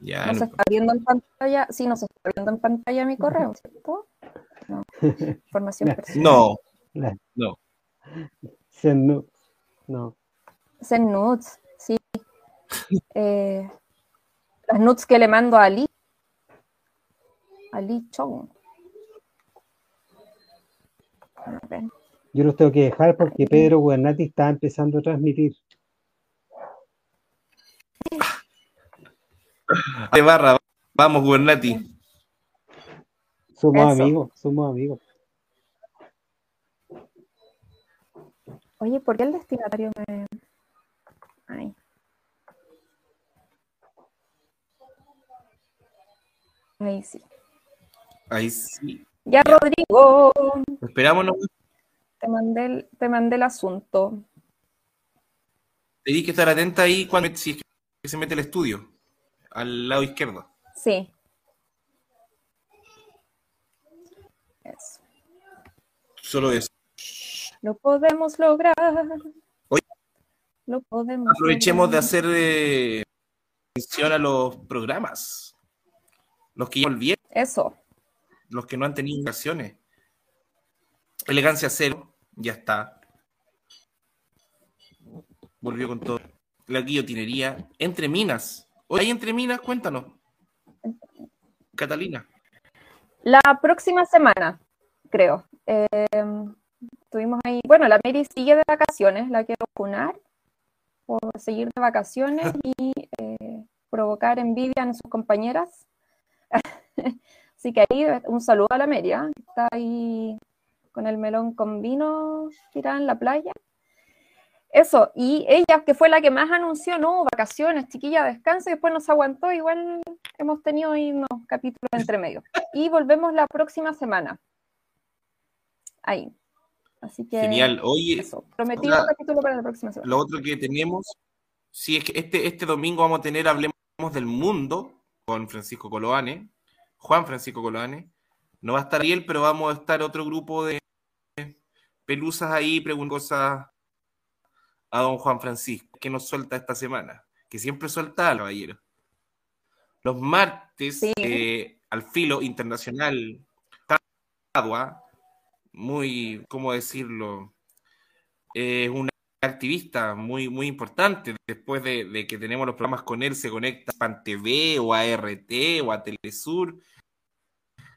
Ya. ¿No, se está viendo en pantalla? Sí, no se está viendo en pantalla mi correo, ¿cierto? No. Información personal.
No. No.
No. No.
Nudes, sí. Eh, las nudes que le mando a Ali. Ali Chong.
Yo los tengo que dejar porque Pedro Guernati está empezando a transmitir.
De barra, vamos Guernati.
Somos amigos, somos amigos.
Oye, ¿por qué el destinatario me... Ay. Ahí sí.
Ahí sí.
Ya, Rodrigo.
Esperamos.
Te mandé, el, te mandé el asunto.
Te di que estar atenta ahí cuando si se mete el estudio, al lado izquierdo.
Sí. Eso.
Solo eso.
Lo podemos lograr.
Hoy
Lo podemos
aprovechemos de hacer eh, a los programas. Los que ya volvieron.
Eso
los que no han tenido ocasiones. Elegancia cero, ya está. Volvió con todo. La guillotinería. Entre minas. ¿Hay entre minas? Cuéntanos. Catalina.
La próxima semana, creo. Eh, estuvimos ahí. Bueno, la Mary sigue de vacaciones, la quiero funar por seguir de vacaciones y eh, provocar envidia en sus compañeras. Así que ahí un saludo a la media, que está ahí con el melón con vino tirada en la playa. Eso, y ella, que fue la que más anunció, no, vacaciones, chiquilla, descanso, y después nos aguantó, igual hemos tenido ahí unos capítulos entre medio. Y volvemos la próxima semana. Ahí. Así que.
Genial. Oye.
Eso. Prometí un capítulo para la próxima semana.
Lo otro que tenemos, sí, es que este, este domingo vamos a tener Hablemos del Mundo con Francisco Coloane. Juan Francisco Colane. No va a estar él, pero vamos a estar otro grupo de pelusas ahí preguntando cosas a don Juan Francisco, que nos suelta esta semana, que siempre suelta al caballero. Los martes, eh, al filo internacional, muy, ¿cómo decirlo? Es una activista muy, muy importante. Después de, que tenemos los programas con él, se conecta a PAN TV o a RT o a Telesur.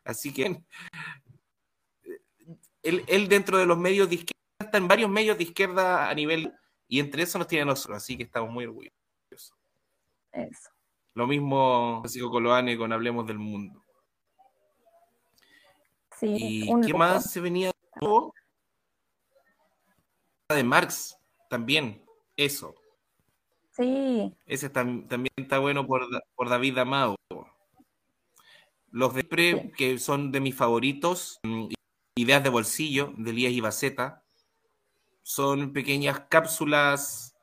Así que él, dentro de los medios de izquierda está en varios medios de izquierda a nivel, y entre eso nos tiene nosotros, así que estamos muy orgullosos.
Eso.
Lo mismo Francisco Coloane con Hablemos del Mundo.
Sí,
¿Y qué más se venía? De Marx, también, eso.
Sí.
Ese también está bueno por, por David Amado. Los de Pre, que son de mis favoritos, mm, Ideas de Bolsillo, de Elías Ibaceta, son pequeñas cápsulas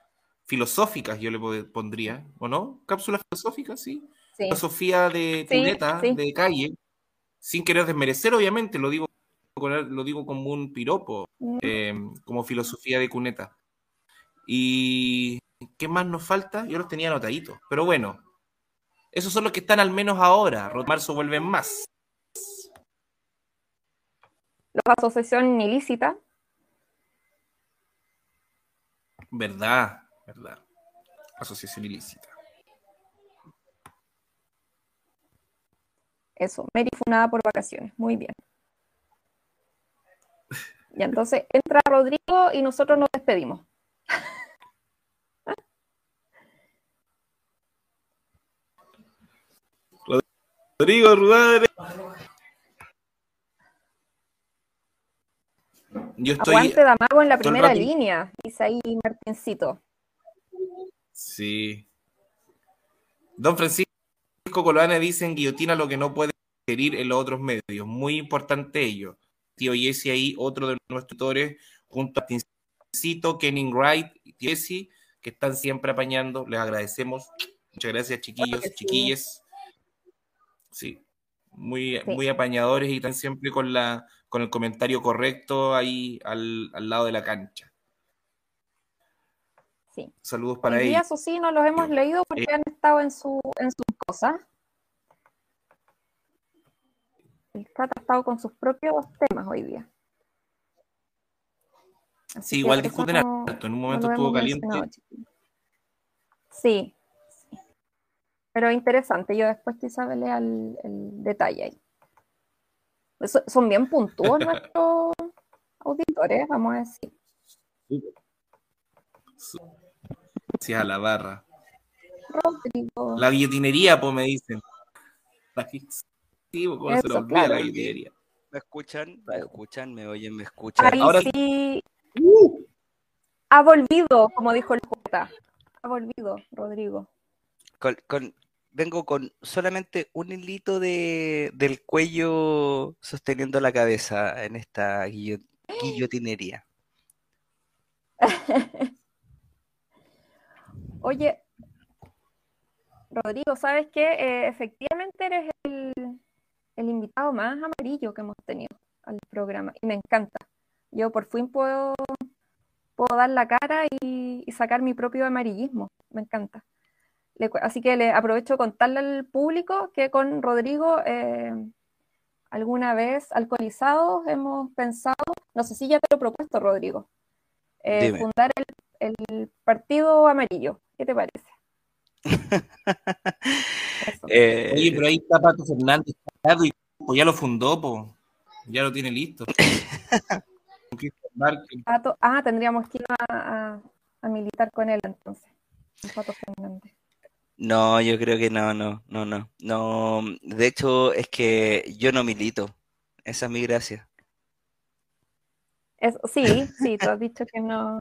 filosóficas, yo le pondría, ¿o no? Cápsulas filosóficas, sí. Filosofía de cuneta, de calle, sin querer desmerecer, obviamente, lo digo, lo digo como un piropo, mm. eh, como filosofía de cuneta. ¿Y qué más nos falta? Yo los tenía anotaditos, pero bueno, esos son los que están al menos ahora. Marzo vuelven más.
La asociación ilícita.
Verdad, verdad. Asociación ilícita.
Eso, Mary funada por vacaciones. Muy bien. Y entonces entra Rodrigo y nosotros nos despedimos.
Rodrigo Rudadre.
Yo estoy. Aguante Damago en la primera línea, dice ahí Martincito.
Sí. Don Francisco Coloane dice en guillotina lo que no puede herir en los otros medios. Muy importante ello. Tío Jesse ahí, otro de nuestros tutores, junto a Martincito, Kenning Wright y Jesse, que están siempre apañando. Les agradecemos. Muchas gracias, chiquillos, chiquilles. Sí, muy, muy apañadores y están siempre con, la, con el comentario correcto ahí al, lado de la cancha.
Sí.
Saludos para ellos.
Eso sí, no los hemos leído porque eh, han estado en, su, en sus cosas. El CAT ha estado con sus propios temas hoy día.
sí, igual discuten alto. En un momento estuvo caliente.
Sí, pero interesante, yo después quizá lea el, el detalle ahí. son bien puntuales nuestros auditores, vamos a decir.
Sí, a la barra. La guillotinería, pues me dicen. Sí, ¿cómo se lo olvida la guillotinería?
¿Me escuchan? ¿Me escuchan? ¿Me oyen? ¿Me escuchan?
Ahí Ahora sí. Uh. Ha volvido, como dijo el J. Ha volvido, Rodrigo.
Con, vengo con solamente un hilito de, del cuello sosteniendo la cabeza en esta guillotinería.
Oye, Rodrigo, ¿sabes qué? Eh, efectivamente eres el, invitado más amarillo que hemos tenido al programa y me encanta. Yo por fin puedo, puedo dar la cara y sacar mi propio amarillismo. Me encanta así que le aprovecho contarle al público que con Rodrigo eh, alguna vez alcoholizados hemos pensado, no sé si ya te lo he propuesto, Rodrigo, eh, fundar el, Partido Amarillo. ¿Qué te parece?
Eh, Oye, pero ahí está Pato Fernández, y pues ya lo fundó, pues, ya lo tiene listo.
ah, tendríamos que ir a, a militar con él entonces. Pato Fernández.
No, yo creo que no, no, no, no. No, de hecho es que yo no milito. Esa es mi gracia.
sí, sí, tú has dicho que no.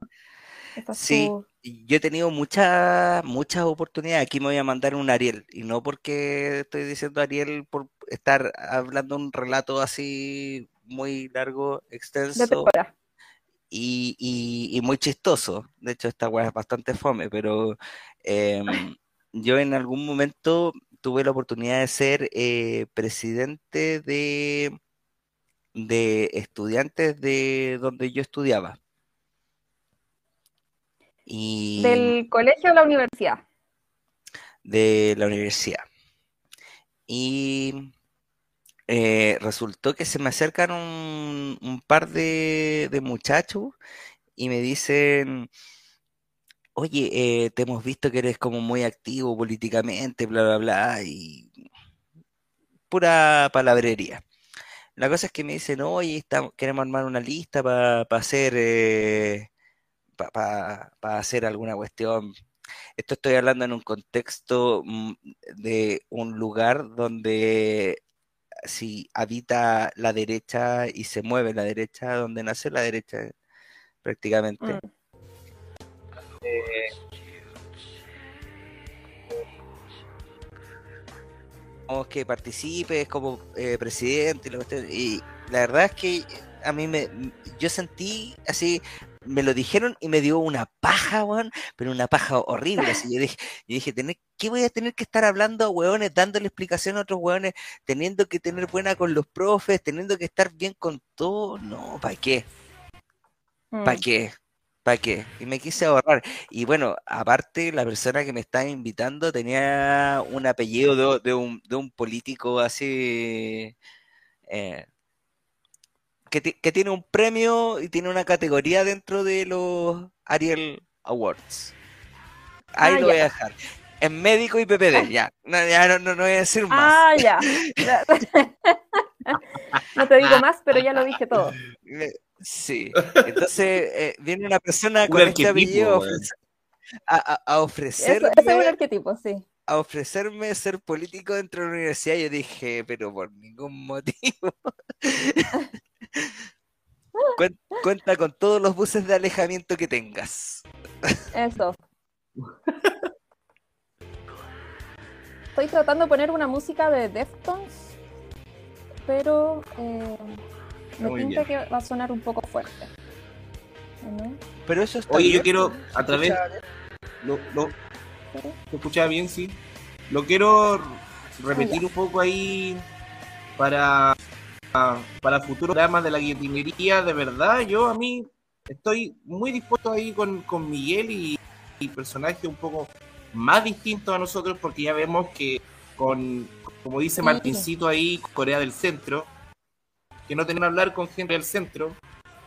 Sí, yo he tenido muchas, muchas oportunidades. Aquí me voy a mandar un Ariel. Y no porque estoy diciendo Ariel por estar hablando un relato así muy largo, extenso. Y, y, y, muy chistoso. De hecho, esta weá es bastante fome, pero eh, yo en algún momento tuve la oportunidad de ser eh, presidente de, de estudiantes de donde yo estudiaba.
Y ¿Del colegio o la universidad?
De la universidad. Y eh, resultó que se me acercan un, par de, de muchachos y me dicen, oye, eh, te hemos visto que eres como muy activo políticamente, bla, bla, bla, y pura palabrería. La cosa es que me dicen, oye, queremos armar una lista para hacer, eh, para hacer alguna cuestión. Esto estoy hablando en un contexto mm, de un lugar donde si habita la derecha y se mueve la derecha, donde nace la derecha prácticamente. Mm. Que participes como eh, presidente y la verdad es que a mí me yo sentí así me lo dijeron y me dio una paja, weón, pero una paja horrible. Así yo dije, yo dije, ¿qué voy a tener que estar hablando a weones, dándole explicación a otros weones, teniendo que tener buena con los profes, teniendo que estar bien con todo? No, ¿para qué? ¿Para mm. qué? ¿Para qué? Y me quise ahorrar. Y bueno, aparte, la persona que me estaba invitando tenía un apellido de, un, de un, político así. Eh, que, tiene un premio y tiene una categoría dentro de los Ariel Awards. Ahí ah, lo voy a dejar. En médico y PPD, ya. No, ya no, voy a decir más.
Ah, ya. no te digo más, pero ya lo dije todo.
Sí. Entonces, eh, viene una persona con este apellido a, ofrecerme.
Eso, es un arquetipo, sí.
A ofrecerme ser político dentro de la universidad. Yo dije, pero por ningún motivo. Cuenta con todos los buses de alejamiento que tengas.
Eso. Estoy tratando de poner una música de Deftones, pero eh, me pinta que va a sonar un poco fuerte.
Pero eso está
Oye, yo quiero a través. Lo, lo, ¿Se escuchaba bien? Sí. Lo quiero repetir un poco ahí para para futuros programas de la guillotinería, de verdad, yo a mí estoy muy dispuesto ahí con, con Miguel y, y personaje un poco más distinto a nosotros porque ya vemos que con, como dice Martincito ahí, Corea del Centro, que no tenemos que hablar con gente del centro,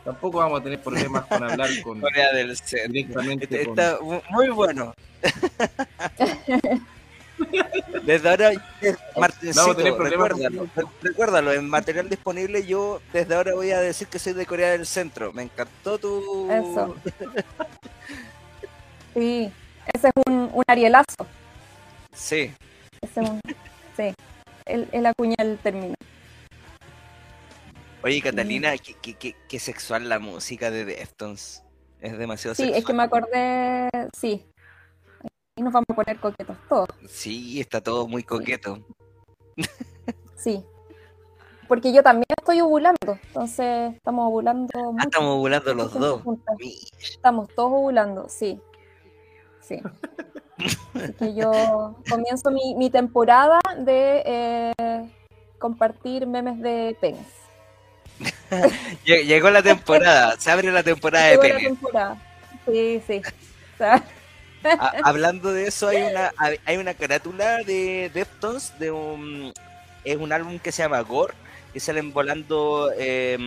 tampoco vamos a tener problemas con hablar con
Corea del Centro. Directamente Está muy bueno. Desde ahora, Martincito, recuérdalo, recuérdalo, en material disponible yo desde ahora voy a decir que soy de Corea del Centro. Me encantó tu...
Eso. sí, ese es un, un arielazo.
Sí.
Ese es un, sí, el, el acuña el término.
Oye, Catalina, qué, qué, qué, sexual la música de Deftones. Es demasiado
sí,
Sí,
es que me acordé, sí, y nos vamos a poner coquetos todos.
Sí, está todo muy coqueto.
Sí. Porque yo también estoy ovulando, entonces estamos ovulando.
Ah, estamos ovulando los dos.
Estamos todos ovulando, sí. Sí. Así que yo comienzo mi, temporada de eh, compartir memes de penes.
Llegó la temporada, se abre la temporada de penes.
Sí, sí.
hablando de eso, hay una, hay una carátula de Deftones de un, es un álbum que se llama Gore, que salen volando eh,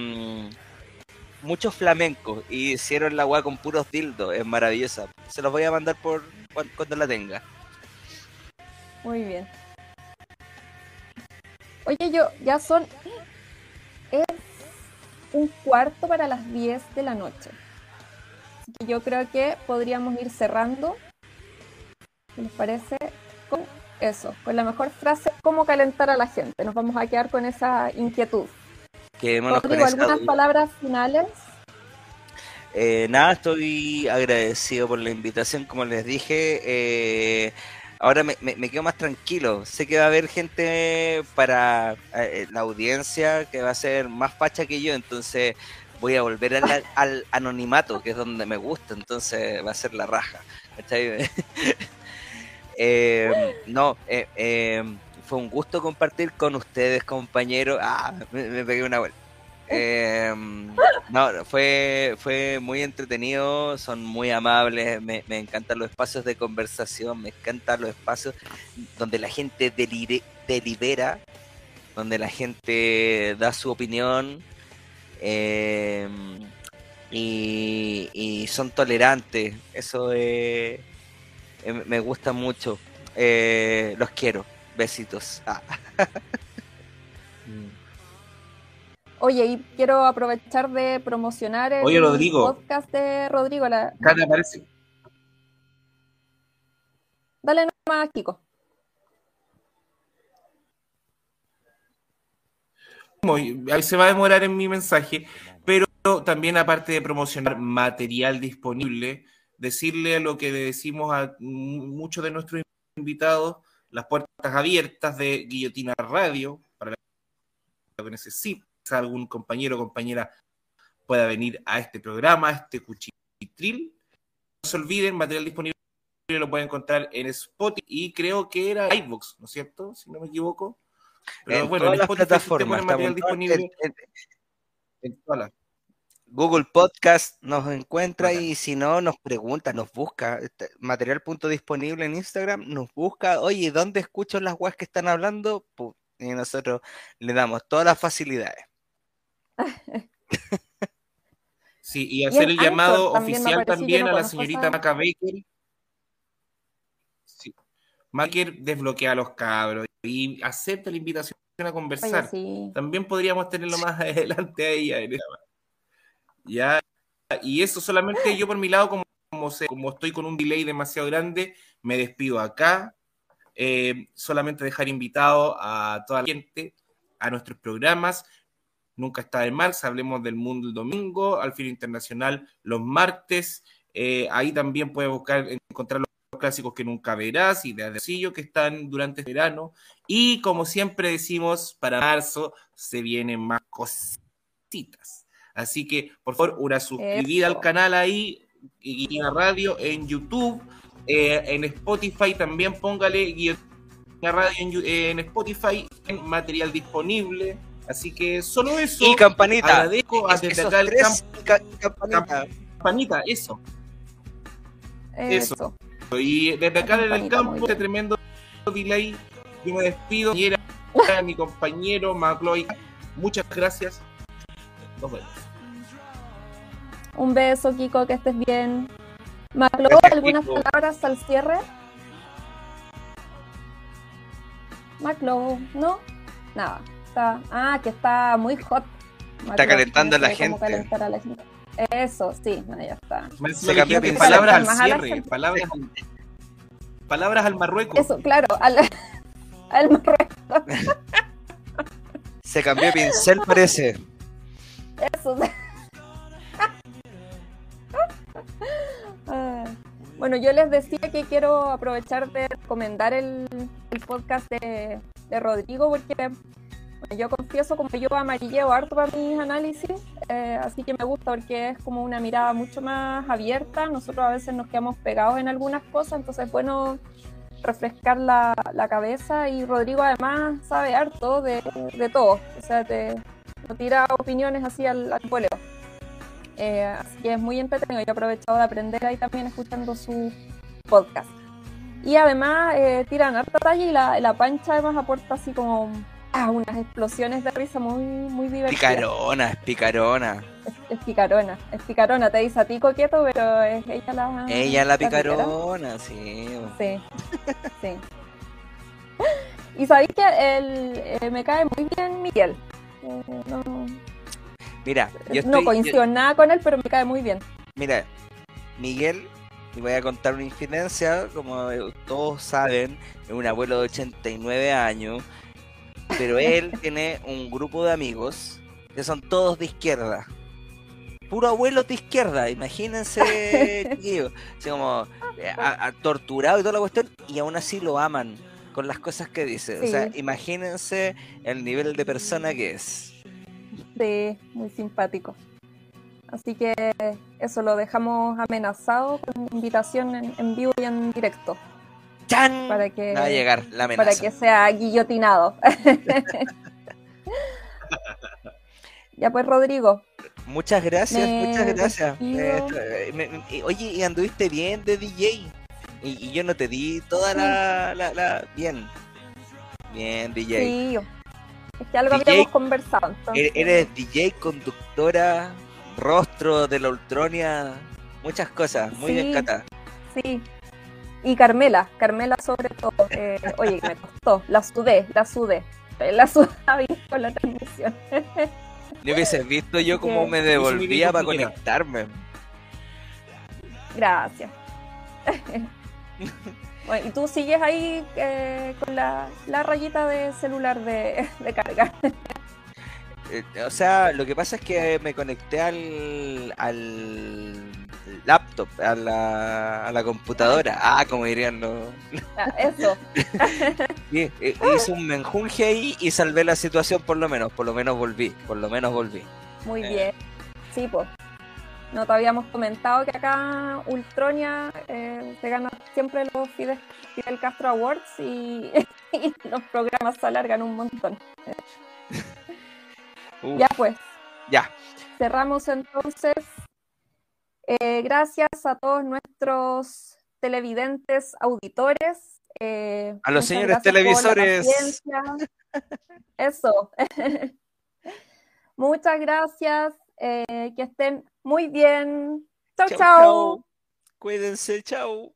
muchos flamencos y hicieron la weá con puros dildos, es maravillosa. Se los voy a mandar por cuando, la tenga.
Muy bien. Oye, yo, ya son. Es un cuarto para las 10 de la noche. Así que yo creo que podríamos ir cerrando les parece? Con eso, con la mejor frase, cómo calentar a la gente. Nos vamos a quedar con esa inquietud. ¿algunas palabras finales?
Eh, nada, estoy agradecido por la invitación, como les dije. Eh, ahora me, quedo más tranquilo. Sé que va a haber gente para eh, la audiencia que va a ser más facha que yo, entonces voy a volver al, al, anonimato, que es donde me gusta, entonces va a ser la raja. Eh, no, eh, eh, fue un gusto compartir con ustedes, compañeros. Ah, me, pegué una vuelta. No, fue, fue muy entretenido, son muy amables, me, encantan los espacios de conversación, me encantan los espacios donde la gente delibera, donde la gente da su opinión. y, son tolerantes. Eso eh, me gusta mucho. Eh, los quiero. Besitos. Ah.
Oye, y quiero aprovechar de promocionar el podcast de Rodrigo. La...
parece.
Dale nomás, Kiko.
Se va a demorar en mi mensaje, pero también aparte de promocionar material disponible, decirle lo que le decimos a muchos de nuestros invitados, las puertas abiertas de Guillotina Radio, para lo que necesite algún compañero o compañera pueda venir a este programa, a este cuchitril. No se olviden, material disponible lo pueden encontrar en Spotify y creo que era iVoox, ¿no es cierto? Si no me equivoco.
Pero bueno, en Spotify plataformas, material disponible en, Google Podcast nos encuentra y si no, nos pregunta, nos busca. Este, material punto disponible en Instagram, nos busca, oye, ¿dónde escucho las webs que están hablando? y nosotros le damos todas las facilidades.
Sí, y hacer el llamado oficial también a la señorita Maca Baker. Sí. Maker desbloquea a los cabros y acepta la invitación a conversar. También podríamos tenerlo más adelante a ella. Ya, y eso solamente yo por mi lado, como, como, estoy con un delay demasiado grande, me despido acá. Eh, solamente dejar invitado a toda la gente a nuestros programas. Nunca está de más, hablemos del mundo el domingo, al fin internacional los martes. Eh, ahí también puedes buscar, encontrar los clásicos que nunca verás y de Adecillo que están durante el verano. Y como siempre decimos, para marzo se vienen más cositas. Así que, por favor, una suscribida al canal ahí, la Radio en YouTube, eh, en Spotify también póngale la Radio en, en Spotify, en material disponible Así que solo eso.
Y campanita.
Agradezco desde acá el campanita. campanita, eso. Eso. Y desde acá desde el campo, este tremendo delay, yo me despido. Y era mi compañero Macloy. Muchas gracias. Nos vemos.
Un beso, Kiko, que estés bien. Macloy, ¿algunas palabras al cierre? Maclo, ¿no? Nada ah, que está muy hot.
Está calentando a la, gente.
Eso, sí, bueno, ya está.
Se cambió palabras al cierre, palabras, palabras al Marruecos.
Eso, claro, al, al Marruecos.
Se cambió pincel, parece.
Eso. Ah, bueno, yo les decía que quiero aprovechar de recomendar el, podcast de, de Rodrigo porque yo confieso como yo amarilleo harto para mis análisis, eh, así que me gusta porque es como una mirada mucho más abierta. Nosotros a veces nos quedamos pegados en algunas cosas, entonces es bueno refrescar la, la cabeza y Rodrigo además sabe harto de, de todo, o sea, te, tira opiniones así al, al eh, así que es muy entretenido. Yo he aprovechado de aprender ahí también escuchando su podcast. Y además eh, tiran harta talla y la, la pancha además aporta así como Ah, unas explosiones de risa muy, muy divertidas.
Picarona, es picarona.
Es, picarona, es picarona, te dice a ti coqueto, pero es ella la.
Ella la, la picarona, sí.
Sí, sí. Y sabéis que el, eh, me cae muy bien Miguel. Eh, no,
Mira,
yo estoy, no coincido nada con él, pero me cae muy bien.
Mira, Miguel, y voy a contar una infidencia, como todos saben, es un abuelo de 89 años pero él tiene un grupo de amigos que son todos de izquierda. Puro abuelo de izquierda, imagínense, tío. Así como eh, torturado y toda la cuestión, y aún así lo aman con las cosas que dice. O sea, imagínense el nivel de persona que es.
Sí, muy simpático. Así que eso lo dejamos amenazado con invitación en vivo y en directo.
Para que, va a llegar la
Para que sea guillotinado. ya pues, Rodrigo.
Muchas gracias, muchas gracias. Eh, oye, ¿y anduviste bien de DJ? Y, yo no te di toda la, la, Bien. Bien, DJ.
Sí, es que algo habíamos conversado.
Eres DJ, conductora, rostro de la Ultronia, muchas cosas, muy bien, Cata.
Sí, y Carmela, Carmela sobre todo. Eh, oye, me costó, la sudé, la sudé. La sudé con la transmisión.
Yo hubiese visto yo cómo me devolvía para conectarme.
Gracias. bueno, y tú sigues ahí eh, con la, rayita de celular de, de carga.
Eh, o sea, lo que pasa es que me conecté al, al laptop, a la, a la computadora. Ah, como dirían los.
Ah, eso.
Eh, hice un menjunje ahí y salvé la situación por lo menos. Por lo menos volví. Por lo menos volví.
Muy bien. Sí, pues. No te habíamos comentado que acá Ultronia eh, se gana siempre los Fidel, Castro Awards y, los programas se alargan un montón. ya pues.
Ya.
Cerramos entonces. Eh, gracias a todos nuestros televidentes, auditores.
Eh, a los señores televisores.
Eso. muchas gracias. Eh, que estén muy bien. Chau, chau.
Cuídense, chau.